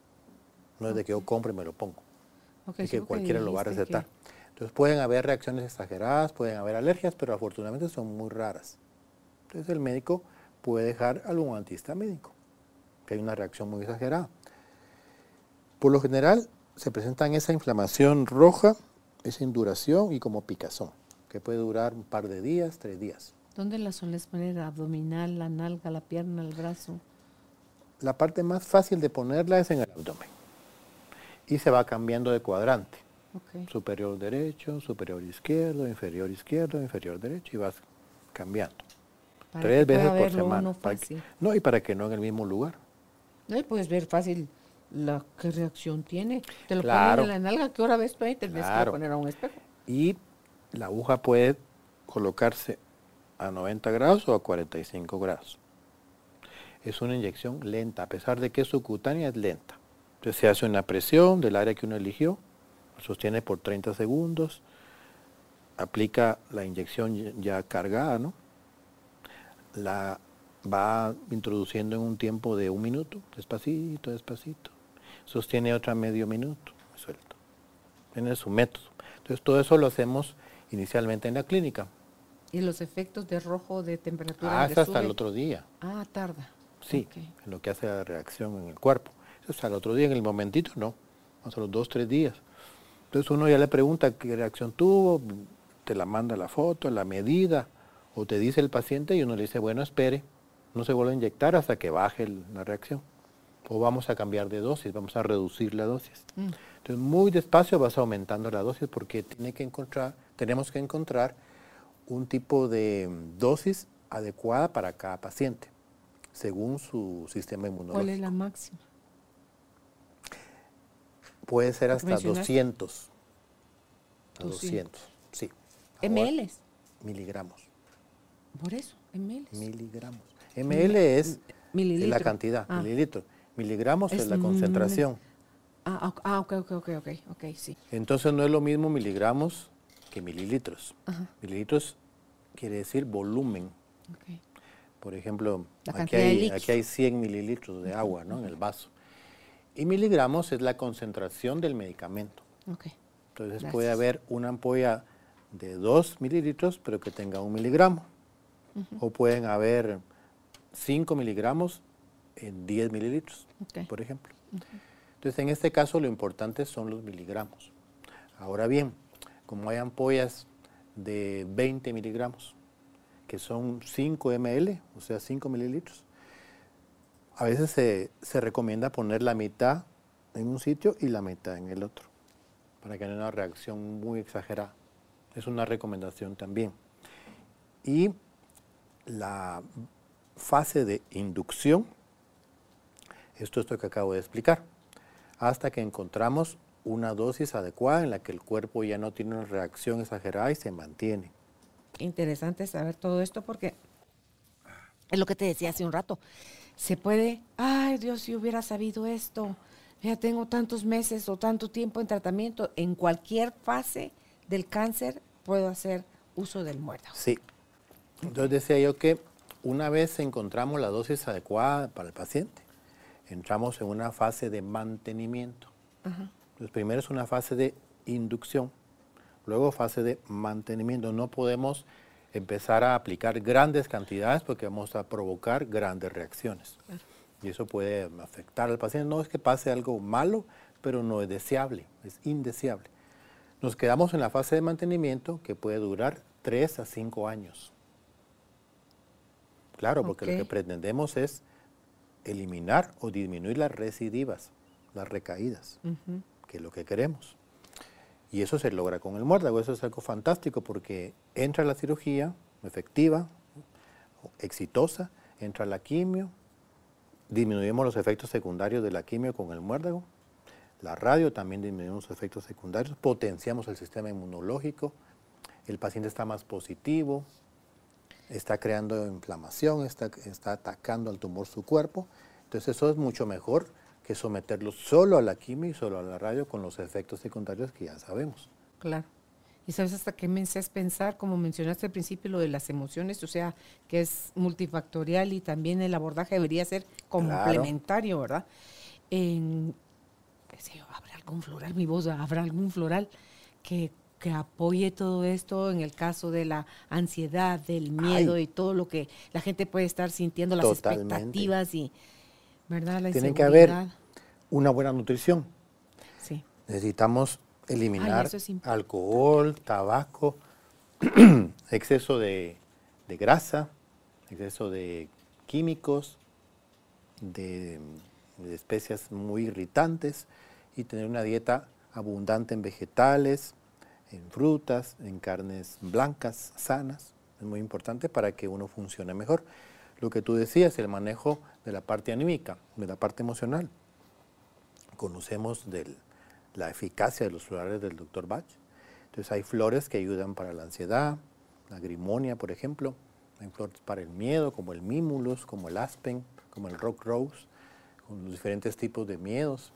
No es de que yo compre y me lo pongo. Y que cualquiera lo va a que- recetar. Entonces pueden haber reacciones exageradas, pueden haber alergias, pero afortunadamente son muy raras. Entonces el médico puede dejar algún antihistamínico, que hay una reacción muy exagerada. Por lo general se presentan esa inflamación roja, esa induración y como picazón, que puede durar un par de días, tres días. ¿Dónde la sueles poner? ¿Abdominal, la nalga, la pierna, el brazo? La parte más fácil de ponerla es en el abdomen y se va cambiando de cuadrante. Superior derecho, superior izquierdo, inferior izquierdo, inferior derecho y vas cambiando. Para Tres veces por verlo semana. para que- no, y para que no en el mismo lugar. No, y puedes ver fácil la qué reacción tiene. Te lo Claro. ponen en la nalga, ¿qué hora ves tú ahí? Te tienes que Claro. poner a un espejo. Y la aguja puede colocarse a 90 grados o a 45 grados. Es una inyección lenta, a pesar de que es subcutánea, es lenta. Entonces se hace una presión del área que uno eligió, sostiene por 30 segundos, aplica la inyección ya cargada, ¿no? La va introduciendo en un tiempo de un minuto, despacito, despacito. Sostiene otra medio minuto, suelto. Tiene su método. Entonces todo eso lo hacemos inicialmente en la clínica. ¿Y los efectos de rojo de temperatura? Ah, hasta el otro día. Ah, tarda. Sí, lo que hace la reacción en el cuerpo. Eso hasta el otro día, en el momentito no, hasta los dos, tres días. Entonces uno ya le pregunta qué reacción tuvo, te la manda la foto, la medida, o te dice el paciente y uno le dice, bueno, espere, no se vuelve a inyectar hasta que baje la reacción. O vamos a cambiar de dosis, vamos a reducir la dosis. Mm. Entonces, muy despacio vas aumentando la dosis porque tiene que encontrar, tenemos que encontrar un tipo de dosis adecuada para cada paciente, según su sistema inmunológico. ¿Cuál es la máxima? Puede ser hasta 200. 200, sí. ¿ML? Miligramos. Por eso, ml. Miligramos. ml es la cantidad, ah. mililitros. Miligramos es, la concentración. Ah, ah, ok, ok, ok, ok, ok, sí. Entonces no es lo mismo miligramos que mililitros. Mililitros quiere decir volumen. Por ejemplo, aquí hay, aquí hay 100 mililitros de agua ¿no? en el vaso. Y miligramos es la concentración del medicamento. Entonces puede haber una ampolla de 2 mililitros, pero que tenga un miligramo. O pueden haber 5 miligramos en 10 mililitros, por ejemplo. Entonces, en este caso, lo importante son los miligramos. Ahora bien, como hay ampollas de 20 miligramos, que son 5 ml, o sea, 5 mililitros, a veces se, se, recomienda poner la mitad en un sitio y la mitad en el otro, para que no haya una reacción muy exagerada. Es una recomendación también. Y la fase de inducción, esto es lo que acabo de explicar, hasta que encontramos una dosis adecuada en la que el cuerpo ya no tiene una reacción exagerada y se mantiene. Interesante saber todo esto porque es lo que te decía hace un rato. Se puede, ay Dios, si hubiera sabido esto, ya tengo tantos meses o tanto tiempo en tratamiento, en cualquier fase del cáncer puedo hacer uso del muérdago. Sí. Entonces decía yo que una vez encontramos la dosis adecuada para el paciente, entramos en una fase de mantenimiento. Entonces, primero es una fase de inducción, luego fase de mantenimiento. No podemos empezar a aplicar grandes cantidades porque vamos a provocar grandes reacciones. Y eso puede afectar al paciente. No es que pase algo malo, pero no es deseable, es indeseable. Nos quedamos en la fase de mantenimiento que puede durar 3 a 5 años. Claro, porque lo que pretendemos es eliminar o disminuir las recidivas, las recaídas, que es lo que queremos. Y eso se logra con el muérdago, eso es algo fantástico porque entra la cirugía efectiva, exitosa, entra la quimio, disminuimos los efectos secundarios de la quimio con el muérdago, la radio también disminuimos los efectos secundarios, potenciamos el sistema inmunológico, el paciente está más positivo, está creando inflamación, está, está atacando al tumor su cuerpo. Entonces eso es mucho mejor que someterlo solo a la quimio y solo a la radio con los efectos secundarios que ya sabemos. Claro. Y sabes hasta qué me es pensar, como mencionaste al principio, lo de las emociones, o sea, que es multifactorial y también el abordaje debería ser complementario, ¿verdad? En, ¿habrá algún floral? Mi voz, ¿habrá algún floral que que apoye todo esto en el caso de la ansiedad, del miedo y todo lo que la gente puede estar sintiendo, las expectativas y, ¿verdad? La Tiene que haber una buena nutrición. Sí. Necesitamos eliminar alcohol, tabaco, exceso de, grasa, exceso de químicos, de, de especias muy irritantes y tener una dieta abundante en vegetales, en frutas, en carnes blancas, sanas. Es muy importante para que uno funcione mejor. Lo que tú decías, el manejo de la parte anímica, de la parte emocional. Conocemos de la eficacia de los florales del Dr. Bach. Entonces hay flores que ayudan para la ansiedad, la grimonia, por ejemplo. Hay flores para el miedo, como el mimulus, como el aspen, como el rock rose, con los diferentes tipos de miedos.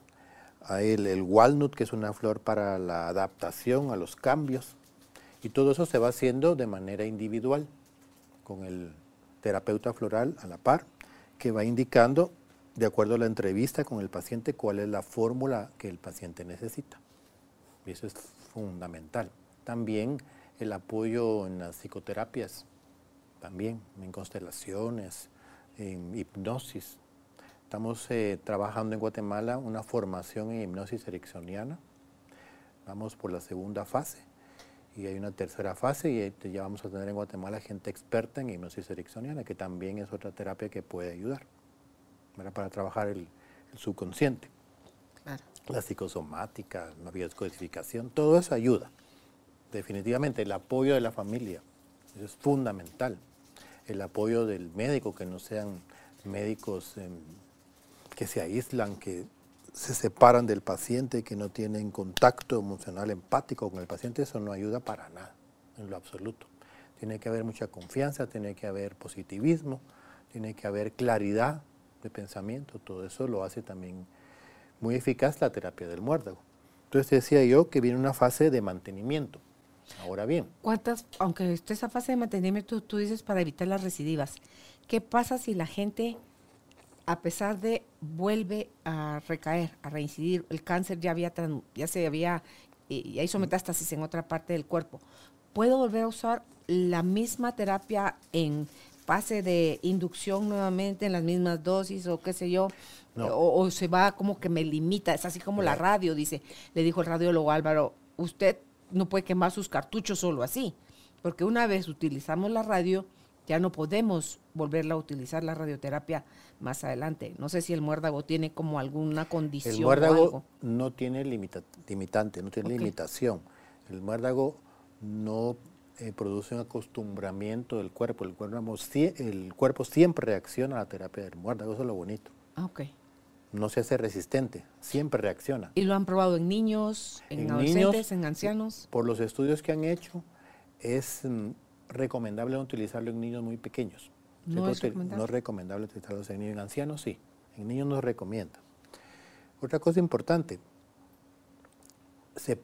Hay el, el walnut, que es una flor para la adaptación a los cambios. Y todo eso se va haciendo de manera individual, con el terapeuta floral a la par, que va indicando, de acuerdo a la entrevista con el paciente, cuál es la fórmula que el paciente necesita. Y eso es fundamental. También el apoyo en las psicoterapias, también en constelaciones, en hipnosis. Estamos eh, trabajando en Guatemala una formación en hipnosis ericksoniana. Vamos por la segunda fase y hay una tercera fase y ya vamos a tener en Guatemala gente experta en hipnosis ericksoniana, que también es otra terapia que puede ayudar para trabajar el, subconsciente. La psicosomática, la biodescodificación, todo eso ayuda. Definitivamente, el apoyo de la familia, eso es fundamental. El apoyo del médico, que no sean médicos em, que se aíslan, que se separan del paciente, que no tienen contacto emocional empático con el paciente, eso no ayuda para nada, en lo absoluto. Tiene que haber mucha confianza, tiene que haber positivismo, tiene que haber claridad de pensamiento, todo eso lo hace también muy eficaz la terapia del muérdago. Entonces decía yo que viene una fase de mantenimiento. Ahora bien. ¿Cuántas, aunque esté esa fase de mantenimiento, tú dices para evitar las recidivas, ¿qué pasa si la gente a pesar de vuelve a recaer, a reincidir, el cáncer ya había ya se había y hizo metástasis en otra parte del cuerpo. ¿Puedo volver a usar la misma terapia en fase de inducción nuevamente en las mismas dosis o qué sé yo? O, se va como que me limita, es así como la radio, dice, le dijo el radiólogo Álvaro, usted no puede quemar sus cartuchos solo así, porque una vez utilizamos la radio, ya no podemos volverla a utilizar la radioterapia más adelante. No sé si el muérdago tiene como alguna condición. El muérdago no tiene limitante, no tiene limitación. El muérdago no eh, produce un acostumbramiento del cuerpo. El cuerpo, el cuerpo siempre reacciona a la terapia del muérdago, eso es lo bonito. Ah, ok. No se hace resistente, siempre reacciona. ¿Y lo han probado en niños, en, adolescentes, en ancianos? Por los estudios que han hecho, es recomendable utilizarlo en niños muy pequeños. No es, recomendable. no es recomendable utilizarlo en niños en ancianos, sí. En niños no se recomienda. Otra cosa importante,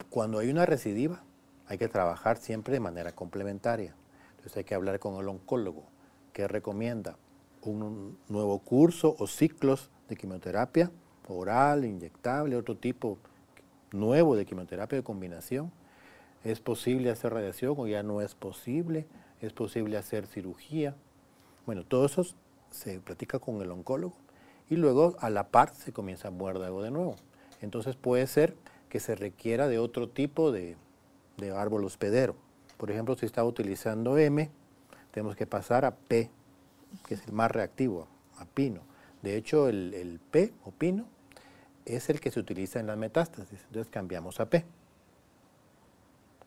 cuando hay una recidiva, hay que trabajar siempre de manera complementaria. Entonces hay que hablar con el oncólogo, que recomienda un nuevo curso o ciclos de quimioterapia oral, inyectable, otro tipo nuevo de quimioterapia de combinación ¿Es posible hacer radiación o ya no es posible? ¿Es posible hacer cirugía? Bueno, todo eso se platica con el oncólogo y luego a la par se comienza a muérdago de nuevo. Entonces puede ser que se requiera de otro tipo de, árbol hospedero. Por ejemplo, si está utilizando M, tenemos que pasar a P, que es el más reactivo, a pino. De hecho, el, el P o pino es el que se utiliza en las metástasis. Entonces cambiamos a P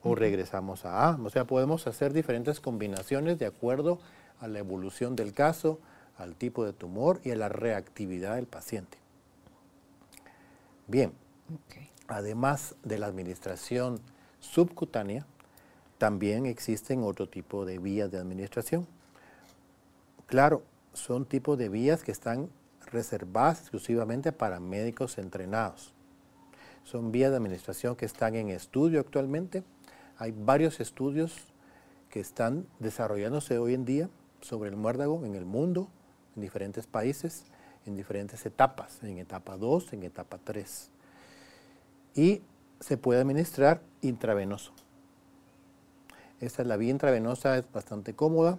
o regresamos a A. O sea, podemos hacer diferentes combinaciones de acuerdo a la evolución del caso, al tipo de tumor y a la reactividad del paciente. Bien, además de la administración subcutánea, también existen otro tipo de vías de administración. Claro, son tipos de vías que están reservadas exclusivamente para médicos entrenados. Son vías de administración que están en estudio actualmente hay varios estudios que están desarrollándose hoy en día sobre el muérdago en el mundo, en diferentes países, en diferentes etapas, en etapa 2, en etapa 3. Y se puede administrar intravenoso. Esta es la vía intravenosa, es bastante cómoda,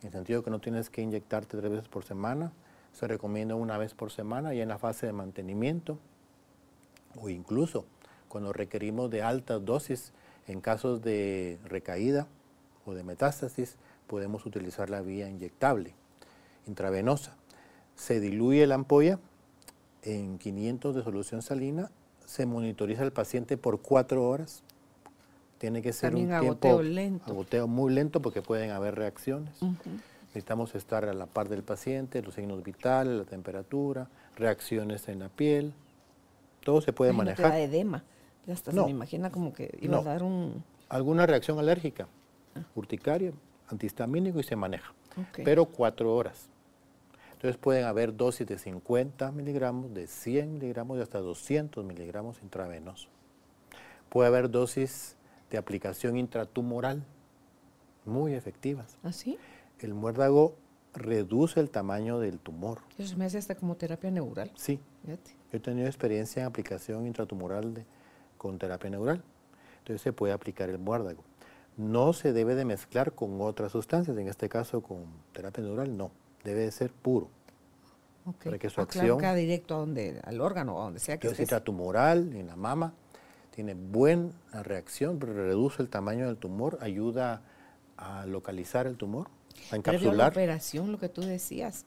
en el sentido que no tienes que inyectarte tres veces por semana. Se recomienda una vez por semana y en la fase de mantenimiento o incluso cuando requerimos de altas dosis en casos de recaída o de metástasis, podemos utilizar la vía inyectable, intravenosa. Se diluye la ampolla en 500 de solución salina, se monitoriza el paciente por cuatro horas. Tiene que ser un tiempo lento. agoteo muy lento porque pueden haber reacciones. Necesitamos estar a la par del paciente, los signos vitales, la temperatura, reacciones en la piel. Todo se puede manejar. edema. Ya hasta no, se me imagina como que iba a dar un... Alguna reacción alérgica, ah. urticaria, antihistamínico y se maneja. Pero cuatro horas. Entonces pueden haber dosis de 50 miligramos, de 100 miligramos y hasta 200 miligramos intravenosos. Puede haber dosis de aplicación intratumoral muy efectivas. ¿Así? ¿Ah, el muérdago reduce el tamaño del tumor. Eso me hace hasta como terapia neural. Sí. Fíjate. Yo he tenido experiencia en aplicación intratumoral de, con terapia neural. Entonces se puede aplicar el muérdago. No se debe de mezclar con otras sustancias, en este caso con terapia neural no, debe de ser puro. Okay. Para que su ah, acción... Directo a donde, al órgano, a donde sea que esté. intratumoral, en la mama, tiene buena reacción, reduce el tamaño del tumor, ayuda a localizar el tumor, a encapsular. Previo a la operación, lo que tú decías.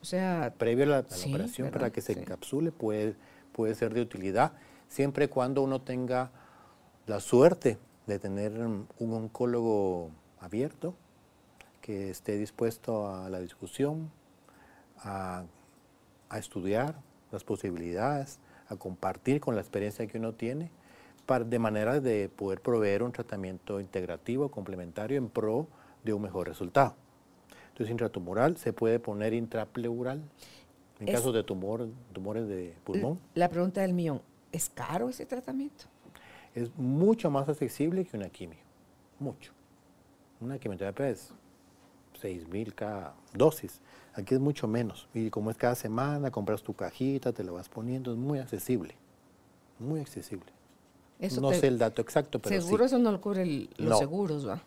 O sea, previo a la, operación para que se encapsule puede, puede ser de utilidad, siempre y cuando uno tenga la suerte de tener un oncólogo abierto, que esté dispuesto a la discusión, a, a estudiar las posibilidades, a compartir con la experiencia que uno tiene, para, de manera de poder proveer un tratamiento integrativo, complementario, en pro de un mejor resultado. Entonces, intratumoral se puede poner intrapleural en casos de tumor, tumores de pulmón. La pregunta del millón, ¿es caro ese tratamiento? Es mucho más accesible que una quimio, mucho. Una quimioterapia es 6 mil cada dosis. Aquí es mucho menos. Y como es cada semana, compras tu cajita, te la vas poniendo, es muy accesible. Muy accesible. no sé el dato exacto, pero Seguro eso no lo cubren los seguros, ¿va?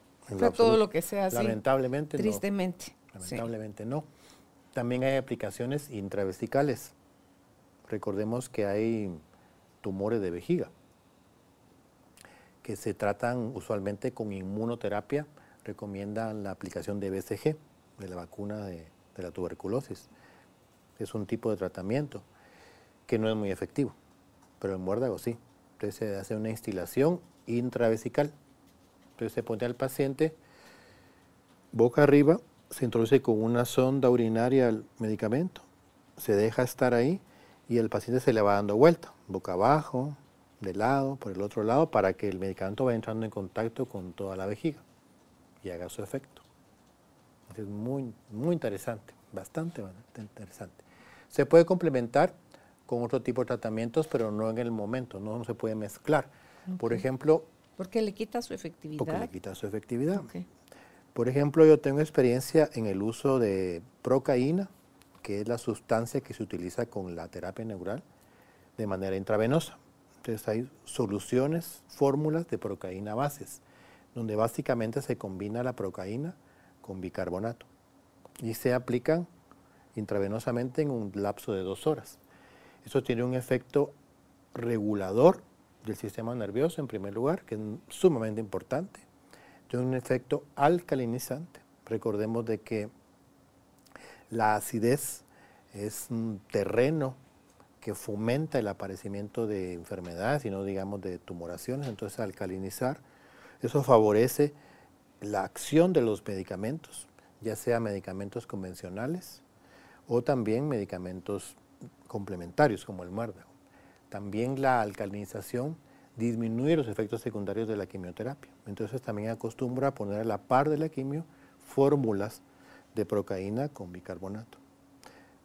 todo lo que sea así. Lamentablemente Tristemente. Lamentablemente no. También hay aplicaciones intravesicales. Recordemos que hay tumores de vejiga que se tratan usualmente con inmunoterapia. Recomiendan la aplicación de BCG, de la vacuna de, la tuberculosis. Es un tipo de tratamiento que no es muy efectivo, pero el muérdago sí. Entonces se hace una instilación intravesical. Entonces se pone al paciente boca arriba se introduce con una sonda urinaria el medicamento, se deja estar ahí y el paciente se le va dando vuelta, boca abajo, de lado, por el otro lado, para que el medicamento vaya entrando en contacto con toda la vejiga y haga su efecto. Es muy, muy interesante, bastante, interesante. Se puede complementar con otro tipo de tratamientos, pero no en el momento, no, se puede mezclar. Por ejemplo... Porque le quita su efectividad. Porque le quita su efectividad. Por ejemplo, yo tengo experiencia en el uso de procaína, que es la sustancia que se utiliza con la terapia neural de manera intravenosa. Entonces hay soluciones, fórmulas de procaína bases, donde básicamente se combina la procaína con bicarbonato y se aplican intravenosamente en un lapso de dos horas. Eso tiene un efecto regulador del sistema nervioso en primer lugar, que es sumamente importante tiene un efecto alcalinizante. Recordemos de que la acidez es un terreno que fomenta el aparecimiento de enfermedades y no digamos de tumoraciones, entonces alcalinizar, eso favorece la acción de los medicamentos, ya sea medicamentos convencionales o también medicamentos complementarios como el muérdago. También la alcalinización disminuye los efectos secundarios de la quimioterapia. Entonces también acostumbra a poner a la par de la quimio fórmulas de procaína con bicarbonato,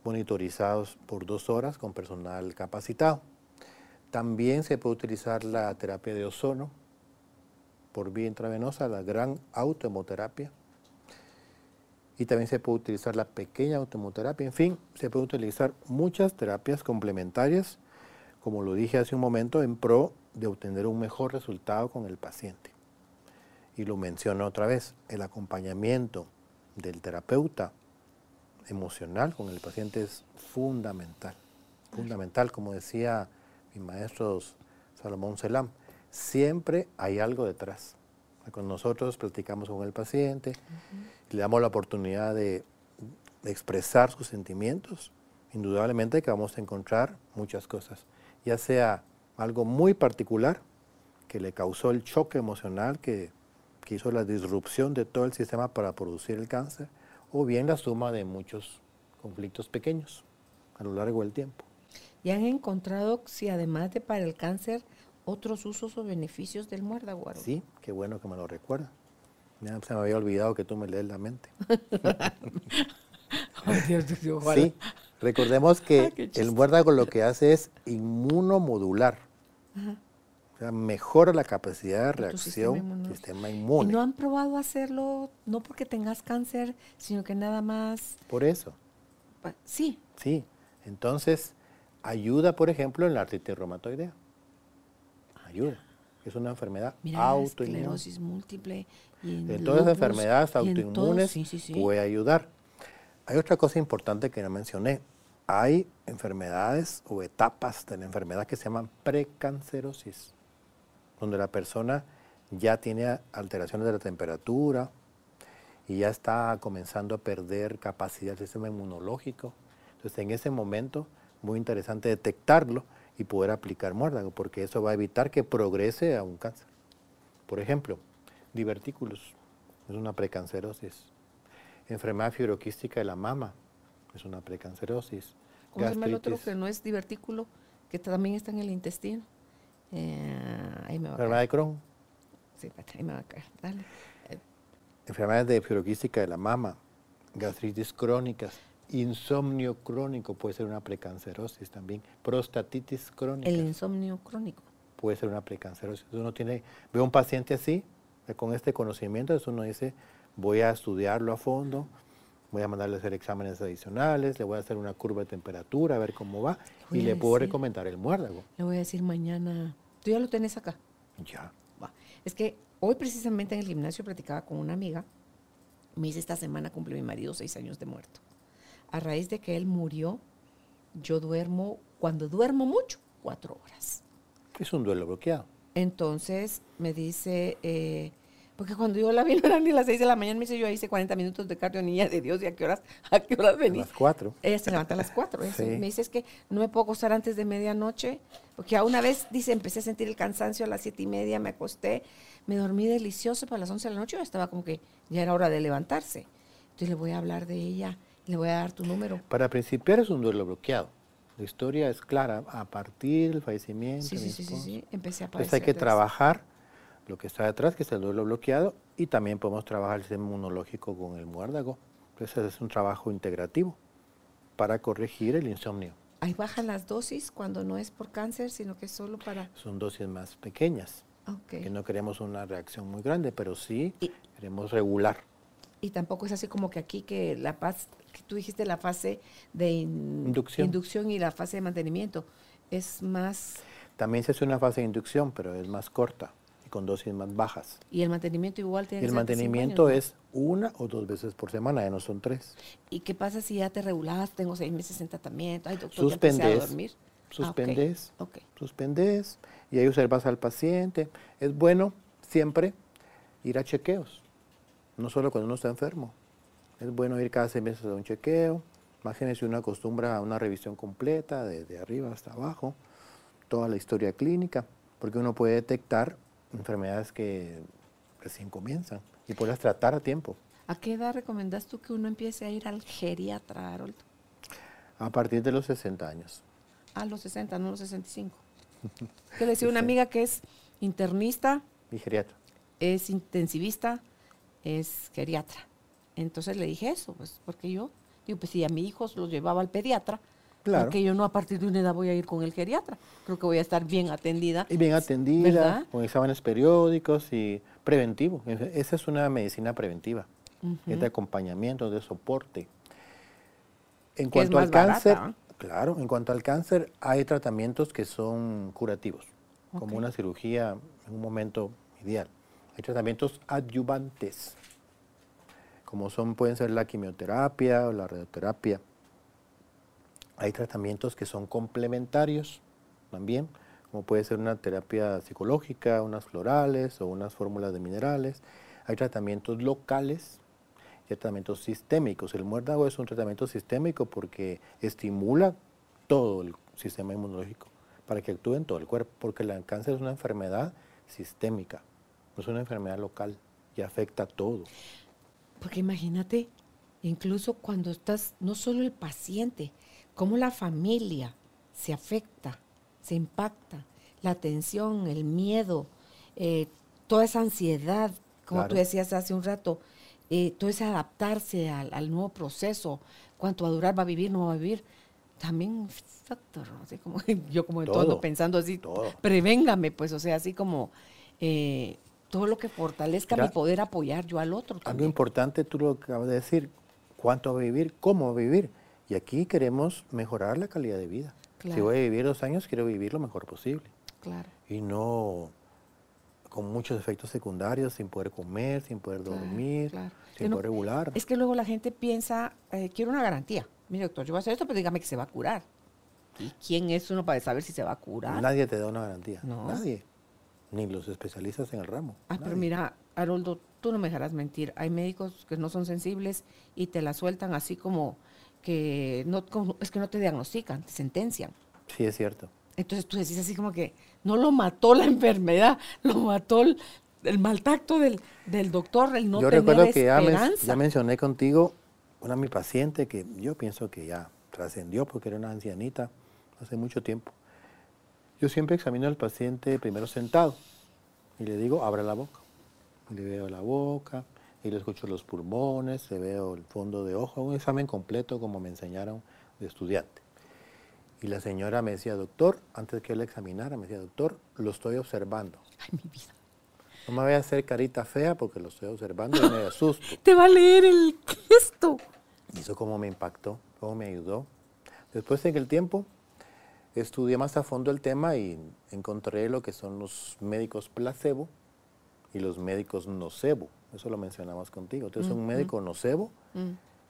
monitorizados por dos horas con personal capacitado. También se puede utilizar la terapia de ozono por vía intravenosa, la gran autohemoterapia. Y también se puede utilizar la pequeña autohemoterapia. En fin, se puede utilizar muchas terapias complementarias, como lo dije hace un momento, en pro de obtener un mejor resultado con el paciente. Y lo menciono otra vez, el acompañamiento del terapeuta emocional con el paciente es fundamental, fundamental, como decía mi maestro Salomón Selam, siempre hay algo detrás. Cuando nosotros platicamos con el paciente, le damos la oportunidad de, de expresar sus sentimientos, indudablemente que vamos a encontrar muchas cosas, ya sea algo muy particular que le causó el choque emocional que, hizo la disrupción de todo el sistema para producir el cáncer, o bien la suma de muchos conflictos pequeños a lo largo del tiempo. ¿Y han encontrado si además de para el cáncer, otros usos o beneficios del muérdago? Sí, qué bueno que me lo recuerda. Ya se me había olvidado que tú me lees la mente. sí, recordemos que el muérdago lo que hace es inmunomodular. O sea, mejora la capacidad de reacción del sistema ¿Y inmune. no han probado hacerlo no porque tengas cáncer, sino que nada más... Por eso, Sí, sí. Entonces, ayuda, por ejemplo, en la artritis reumatoidea. Ayuda. Es una enfermedad mira, la autoinmune. esclerosis múltiple y en En todas las lupus, enfermedades y en todo, autoinmunes sí, sí, sí. puede ayudar. Hay otra cosa importante que no mencioné. Hay enfermedades o etapas de la enfermedad que se llaman precancerosis, donde la persona ya tiene alteraciones de la temperatura y ya está comenzando a perder capacidad del sistema inmunológico. Entonces, en ese momento, muy interesante detectarlo y poder aplicar muérdago, porque eso va a evitar que progrese a un cáncer. Por ejemplo, divertículos, es una precancerosis. Enfermedad fibroquística de la mama, es una precancerosis. ¿Cómo se llama el otro que no es divertículo, que también está en el intestino? Eh, ahí me va a enfermedad de Crohn, Sí, espérate, ahí me va a caer. Dale. Eh, enfermedades de fibroquística de la mama, gastritis crónicas, insomnio crónico puede ser una precancerosis también, prostatitis crónica el insomnio crónico. puede ser una precancerosis. Uno tiene, ve a un paciente así, con este conocimiento, entonces uno dice, voy a estudiarlo a fondo, voy a mandarle a hacer exámenes adicionales, le voy a hacer una curva de temperatura, a ver cómo va, y le puedo recomendar el muérdago. Le voy a decir mañana. ¿Tú ya lo tenés acá? Ya. Va. Es que hoy precisamente en el gimnasio platicaba con una amiga. Me dice, esta semana cumple mi marido seis años de muerto. A raíz de que él murió, yo duermo, cuando duermo mucho, cuatro horas. Es un duelo bloqueado. Entonces me dice, eh, porque cuando yo la vi no eran ni las seis de la mañana, me dice, yo hice 40 minutos de cardio, niña de Dios, ¿y a qué horas, a qué horas A venís? las cuatro. Ella se levanta a las 4. Sí. Me dice es que no me puedo acostar antes de medianoche, porque a una vez, dice, empecé a sentir el cansancio a las siete y media, me acosté, me dormí delicioso para las 11 de la noche, yo estaba como que ya era hora de levantarse. Entonces le voy a hablar de ella, le voy a dar tu número. Para principiar es un duelo bloqueado. La historia es clara, a partir del fallecimiento. Sí, sí, sí, sí, sí, empecé a Entonces hay que trabajar lo que está detrás, que es el duelo bloqueado, y también podemos trabajar el sistema inmunológico con el muérdago. Entonces es un trabajo integrativo para corregir el insomnio. Ahí bajan las dosis cuando no es por cáncer, sino que es solo para... Son dosis más pequeñas, Ok. que no queremos una reacción muy grande, pero sí Y- queremos regular. Y tampoco es así como que aquí que la paz, que tú dijiste la fase de in- Inducción. inducción y la fase de mantenimiento. Es más, También se hace una fase de inducción, pero es más corta con dosis más bajas. y el mantenimiento igual tiene el mantenimiento años, ¿no? es una o dos veces por semana, ya no son tres. ¿Y qué pasa si ya te regulas? Tengo seis meses en tratamiento. Ay, doctor, ya empecé a Suspendes, dormir. Ah, suspendes, suspendes y ahí observas al paciente. Es bueno siempre ir a chequeos, no solo cuando uno está enfermo. Es bueno ir cada seis meses a un chequeo. Imagínense uno acostumbra a una revisión completa, de, arriba hasta abajo, toda la historia clínica, porque uno puede detectar enfermedades que recién comienzan y poderlas tratar a tiempo. ¿A qué edad recomendas tú que uno empiece a ir al geriatra, Harold? A partir de los 60 años. A los 60, no a los 65. Que le decía una amiga que es internista, Mi geriatra. es intensivista, es geriatra. Entonces le dije eso, pues, porque yo, digo, pues si a mi hijo los llevaba al pediatra, Claro. porque yo no a partir de una edad voy a ir con el geriatra. Creo que voy a estar bien atendida. Y bien atendida, ¿Verdad? con exámenes periódicos y preventivo. Esa es una medicina preventiva. Es de acompañamiento, de soporte. En cuanto al cáncer, barata, claro, en cuanto al cáncer hay tratamientos que son curativos, como una cirugía en un momento ideal. Hay tratamientos adyuvantes, como son pueden ser la quimioterapia o la radioterapia. Hay tratamientos que son complementarios también, como puede ser una terapia psicológica, unas florales o unas fórmulas de minerales. Hay tratamientos locales y tratamientos sistémicos. El muérdago es un tratamiento sistémico porque estimula todo el sistema inmunológico para que actúe en todo el cuerpo, porque el cáncer es una enfermedad sistémica, no es una enfermedad local y afecta a todo. Porque imagínate, incluso cuando estás, no solo el paciente, cómo la familia se afecta, se impacta, la tensión, el miedo, eh, toda esa ansiedad, como tú Claro. decías hace un rato, eh, todo ese adaptarse al, al nuevo proceso, cuánto va a durar, va a vivir, no va a vivir. También, doctor, así como yo como Todo, todo, pensando así, todo. prevéngame, pues, o sea, así como eh, todo lo que fortalezca Mira, mi poder apoyar yo al otro. Algo importante, tú lo acabas de decir, cuánto va a vivir, cómo va a vivir. Y aquí queremos mejorar la calidad de vida. Si voy a vivir dos años, quiero vivir lo mejor posible. Claro. Y no con muchos efectos secundarios, sin poder comer, sin poder Claro, dormir, claro. sin no- poder regular. Es que luego la gente piensa, eh, quiero una garantía. Mire, doctor, yo voy a hacer esto, pero dígame que se va a curar. ¿Y quién es uno para saber si se va a curar? Nadie te da una garantía. No. Nadie. Ni los especialistas en el ramo. Ah, pero mira, Haroldo, tú no me dejarás mentir. Hay médicos que no son sensibles y te la sueltan así como que no, es que no te diagnostican, te sentencian. Sí, es cierto. Entonces tú decís así como que no lo mató la enfermedad, lo mató el, el mal tacto del, del doctor, el no yo tener recuerdo que ya, ya mencioné contigo una mi paciente que yo pienso que ya trascendió porque era una ancianita hace mucho tiempo. Yo siempre examino al paciente primero sentado y le digo, abra la boca. Le veo la boca y le escucho los pulmones, le veo el fondo de ojo, un examen completo como me enseñaron de estudiante. Y la señora me decía, doctor, antes que él examinara, me decía, doctor, lo estoy observando. Ay, mi vida. No me voy a hacer carita fea porque lo estoy observando y me asusto. Te va a leer el. Y eso cómo me impactó, cómo me ayudó. Después en el tiempo estudié más a fondo el tema y encontré lo que son los médicos placebo y los médicos nocebo. Eso lo mencionamos contigo. Entonces un médico nocebo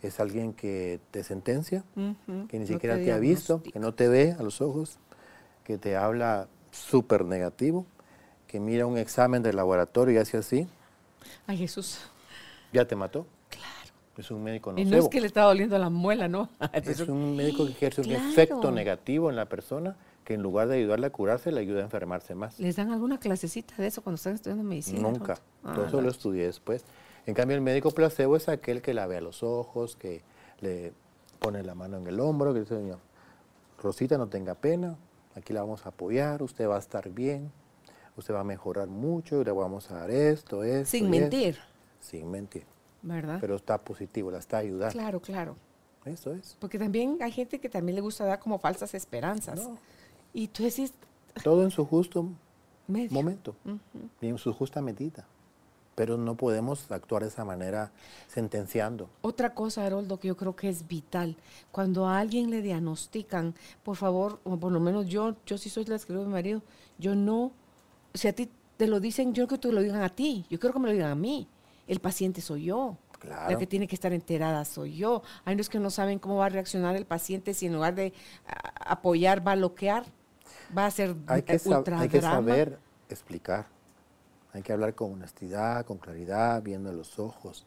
es alguien que te sentencia, que ni No siquiera te te, ha visto, que no te ve a los ojos, que te habla súper negativo, que mira un examen de laboratorio y hace así, Ay, Jesús. ya te mató. Claro. Es un médico Y nocebo. no es que le estaba doliendo la muela, ¿no? Es un médico que ejerce un efecto negativo en la persona que en lugar de ayudarle a curarse, le ayuda a enfermarse más. ¿Les dan alguna clasecita de eso cuando están estudiando medicina? Nunca. Ah, Todo eso lo estudié después. En cambio, el médico placebo es aquel que la ve a los ojos, que le pone la mano en el hombro, que dice, "Señor, Rosita, no tenga pena, aquí la vamos a apoyar, usted va a estar bien, usted va a mejorar mucho, y le vamos a dar esto, esto. Sin y esto". mentir, Sin mentir. ¿verdad? Pero está positivo, la está ayudando. claro, claro. Eso es. Porque también hay gente que también le gusta dar como falsas esperanzas. No. Y tú decís, Todo en su justo medio. momento y en su justa medida. Pero no podemos actuar de esa manera sentenciando. Otra cosa, Haroldo, que yo creo que es vital. Cuando a alguien le diagnostican, por favor, o por lo menos yo, yo sí soy la que a mi marido, yo no, si a ti te lo dicen, yo creo que te lo digan a ti, yo quiero que me lo digan a mí. El paciente soy yo. Claro. La que tiene que estar enterada soy yo. Hay unos que no saben cómo va a reaccionar el paciente si en lugar de a- apoyar va a bloquear, va a ser Hay que, ultra hay que saber explicar. Hay que hablar con honestidad, con claridad, viendo los ojos,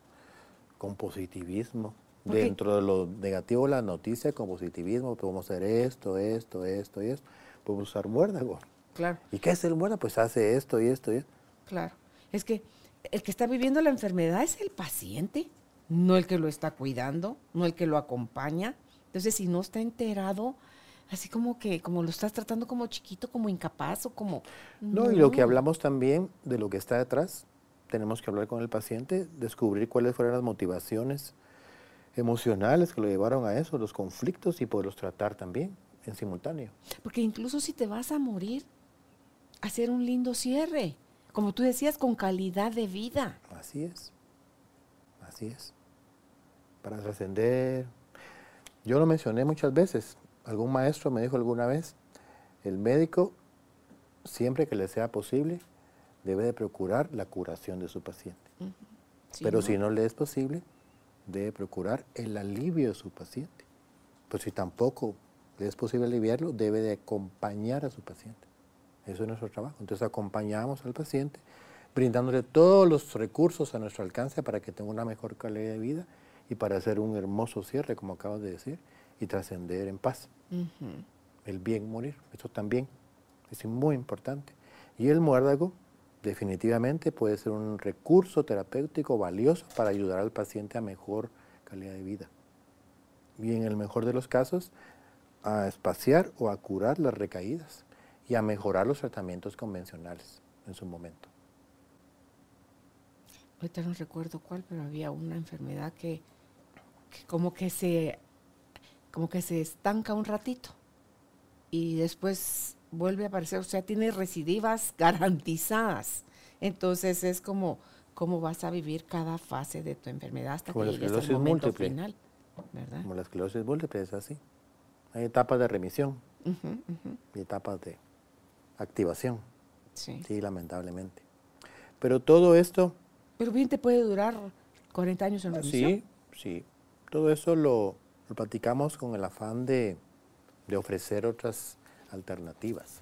con positivismo. Dentro de lo negativo, la noticia, con positivismo, podemos hacer esto, esto, esto y esto. Podemos usar muérdago. Claro. ¿Y qué es el muérdago? Pues hace esto y esto y esto. Claro. Es que el que está viviendo la enfermedad es el paciente, no el que lo está cuidando, no el que lo acompaña. Entonces, si no está enterado, así como que, como lo estás tratando como chiquito, como incapaz o como... No, y lo que hablamos también de lo que está detrás, tenemos que hablar con el paciente, descubrir cuáles fueron las motivaciones emocionales que lo llevaron a eso, los conflictos y poderlos tratar también en simultáneo. Porque incluso si te vas a morir, hacer un lindo cierre, como tú decías, con calidad de vida. Así es, así es. Para trascender, yo lo mencioné muchas veces, algún maestro me dijo alguna vez, el médico, siempre que le sea posible, debe de procurar la curación de su paciente. Sí, Pero ¿no? si no le es posible, debe procurar el alivio de su paciente. Pues si tampoco le es posible aliviarlo, debe de acompañar a su paciente. Eso es nuestro trabajo. Entonces acompañamos al paciente, brindándole todos los recursos a nuestro alcance para que tenga una mejor calidad de vida y para hacer un hermoso cierre, como acabas de decir, y trascender en paz. El bien morir, eso también es muy importante. Y el muérdago definitivamente puede ser un recurso terapéutico valioso para ayudar al paciente a mejor calidad de vida. Y en el mejor de los casos, a espaciar o a curar las recaídas y a mejorar los tratamientos convencionales en su momento. Ahorita no recuerdo cuál, pero había una enfermedad que, que como que se como que se estanca un ratito y después vuelve a aparecer, o sea, tiene recidivas garantizadas. Entonces es como cómo vas a vivir cada fase de tu enfermedad hasta Como que llegues al momento múltiple. final, ¿verdad? Como la esclerosis múltiple es así. Hay etapas de remisión y etapas de activación, sí. sí, lamentablemente. Pero todo esto, Pero bien te puede durar 40 años en remisión. sí, sí, todo eso lo, lo platicamos con el afán de, de ofrecer otras alternativas,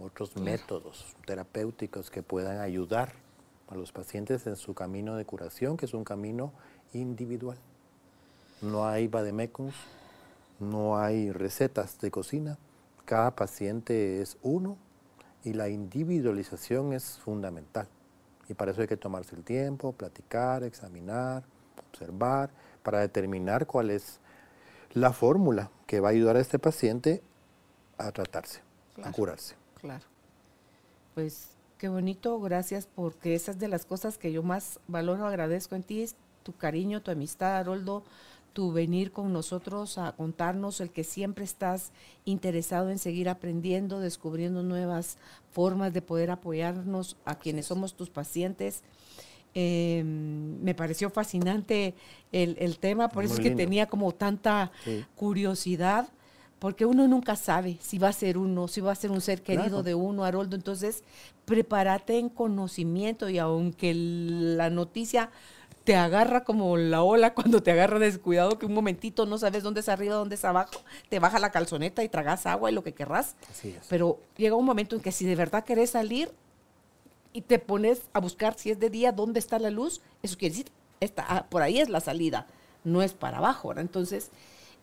otros Claro. métodos terapéuticos que puedan ayudar a los pacientes en su camino de curación, que es un camino individual. No hay vademecums, no hay recetas de cocina, cada paciente es uno y la individualización es fundamental. Y para eso hay que tomarse el tiempo, platicar, examinar, observar, para determinar cuál es la fórmula que va a ayudar a este paciente a tratarse, a curarse. Claro. Pues qué bonito, gracias porque esas de las cosas que yo más valoro, agradezco en ti, es tu cariño, tu amistad, Haroldo, tu venir con nosotros a contarnos el que siempre estás interesado en seguir aprendiendo, descubriendo nuevas formas de poder apoyarnos a quienes somos tus pacientes. Eh, me pareció fascinante el, el tema, por eso es que tenía como tanta Sí. curiosidad, porque uno nunca sabe si va a ser uno, si va a ser un ser querido Claro. de uno, Haroldo. Entonces, prepárate en conocimiento y aunque la noticia te agarra como la ola cuando te agarra descuidado, que un momentito no sabes dónde es arriba, dónde es abajo, te baja la calzoneta y tragas agua y lo que querrás. Así es. Pero llega un momento en que si de verdad querés salir y te pones a buscar si es de día, dónde está la luz, eso quiere decir, esta, ah, por ahí es la salida, no es para abajo. Entonces,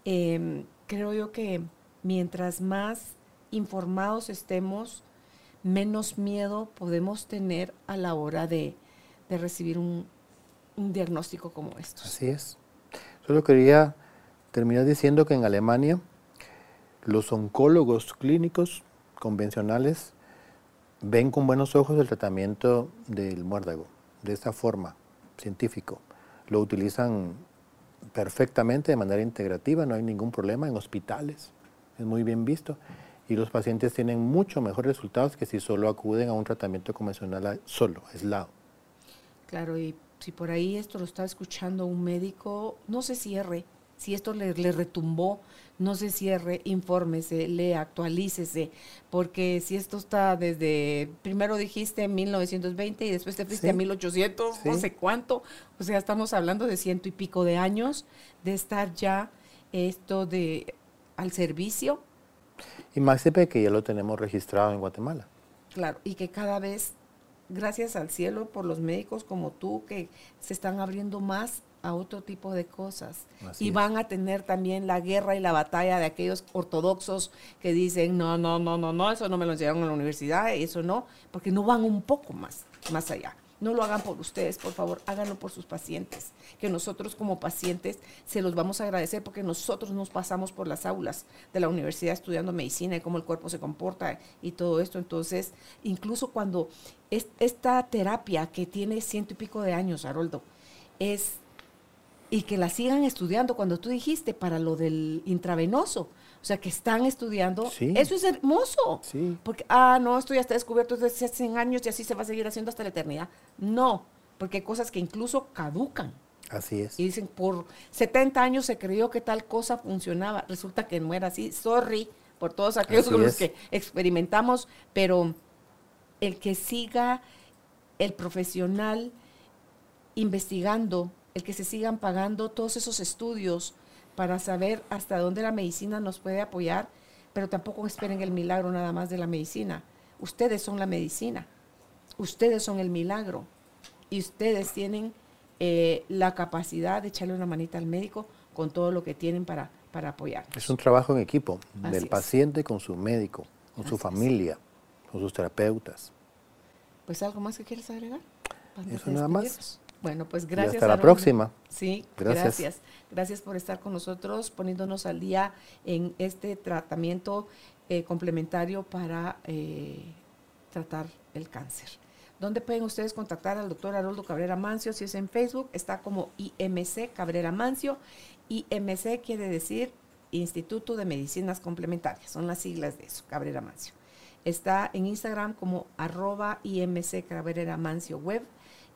em, creo yo que mientras más informados estemos, menos miedo podemos tener a la hora de, de recibir un, un diagnóstico como estos. Así es. Solo quería terminar diciendo que en Alemania los oncólogos clínicos convencionales ven con buenos ojos el tratamiento del muérdago, de esta forma, científico. Lo utilizan perfectamente de manera integrativa, no hay ningún problema en hospitales, es muy bien visto. Y los pacientes tienen mucho mejores resultados que si solo acuden a un tratamiento convencional solo, aislado. Claro, y si por ahí esto lo está escuchando un médico, no se cierre. Si esto le, le retumbó, no se cierre, infórmese, lea, actualícese, porque si esto está desde, primero dijiste 1920 y después te fuiste Sí. a 1800, no Sí. sé cuánto, o sea, estamos hablando de ciento y pico de años de estar ya esto de al servicio, Y máxime que ya lo tenemos registrado en Guatemala. Claro, y que cada vez, gracias al cielo por los médicos como tú, que se están abriendo más a otro tipo de cosas. Así y es. van a tener también la guerra y la batalla de aquellos ortodoxos que dicen, no, no, no, no, no, eso no me lo enseñaron en la universidad, eso no, porque no van un poco más, más allá. No lo hagan por ustedes, por favor, háganlo por sus pacientes, que nosotros como pacientes se los vamos a agradecer porque nosotros nos pasamos por las aulas de la universidad estudiando medicina y cómo el cuerpo se comporta y todo esto. Entonces, incluso cuando es- esta terapia que tiene ciento y pico de años, Haroldo, es y que la sigan estudiando cuando tú dijiste para lo del intravenoso, o sea, que están estudiando, Sí. eso es hermoso. Sí. Porque, ah, no, esto ya está descubierto desde hace 100 años y así se va a seguir haciendo hasta la eternidad. No, porque hay cosas que incluso caducan. Así es. Y dicen, por 70 años se creyó que tal cosa funcionaba. Resulta que no era así. Sorry por todos aquellos Así con los es. que experimentamos, pero el que siga el profesional investigando, el que se sigan pagando todos esos estudios para saber hasta dónde la medicina nos puede apoyar, pero tampoco esperen el milagro nada más de la medicina. Ustedes son la medicina, ustedes son el milagro y ustedes tienen eh, la capacidad de echarle una manita al médico con todo lo que tienen para, para apoyar. Es un trabajo en equipo Así del es. paciente con su médico, con su es. familia, con sus terapeutas. Pues algo más que quieres agregar. Antes Eso nada más. Bueno, pues Y gracias. hasta la próxima. Sí, Gracias. gracias. Gracias por estar con nosotros, poniéndonos al día en este tratamiento eh, complementario para eh, tratar el cáncer. ¿Dónde pueden ustedes contactar al doctor Haroldo Cabrera Mancio? Si es en Facebook, está como IMC Cabrera Mancio. IMC quiere decir Instituto de Medicinas Complementarias, son las siglas de eso, Cabrera Mancio. Está en Instagram como arroba IMC Cabrera Mancio Web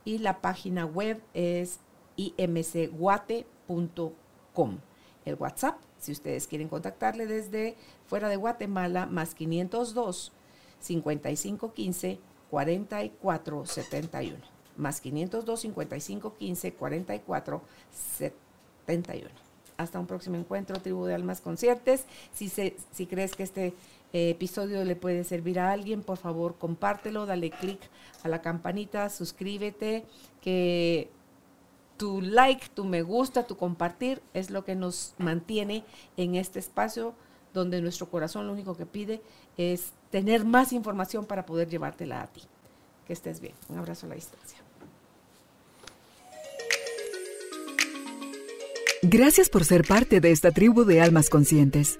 y la página web es imcguate.com. El WhatsApp, si ustedes quieren contactarle desde fuera de Guatemala, más 502 5515 4471. Más 502 5515 4471. Hasta un próximo encuentro, Tribu de Almas Conciertes. Si, si crees que este episodio le puede servir a alguien, por favor compártelo, dale click a la campanita, suscríbete, que tu like, tu me gusta, tu compartir es lo que nos mantiene en este espacio donde nuestro corazón lo único que pide es tener más información para poder llevártela a ti. Que estés bien. Un abrazo a la distancia. Gracias por ser parte de esta tribu de almas conscientes.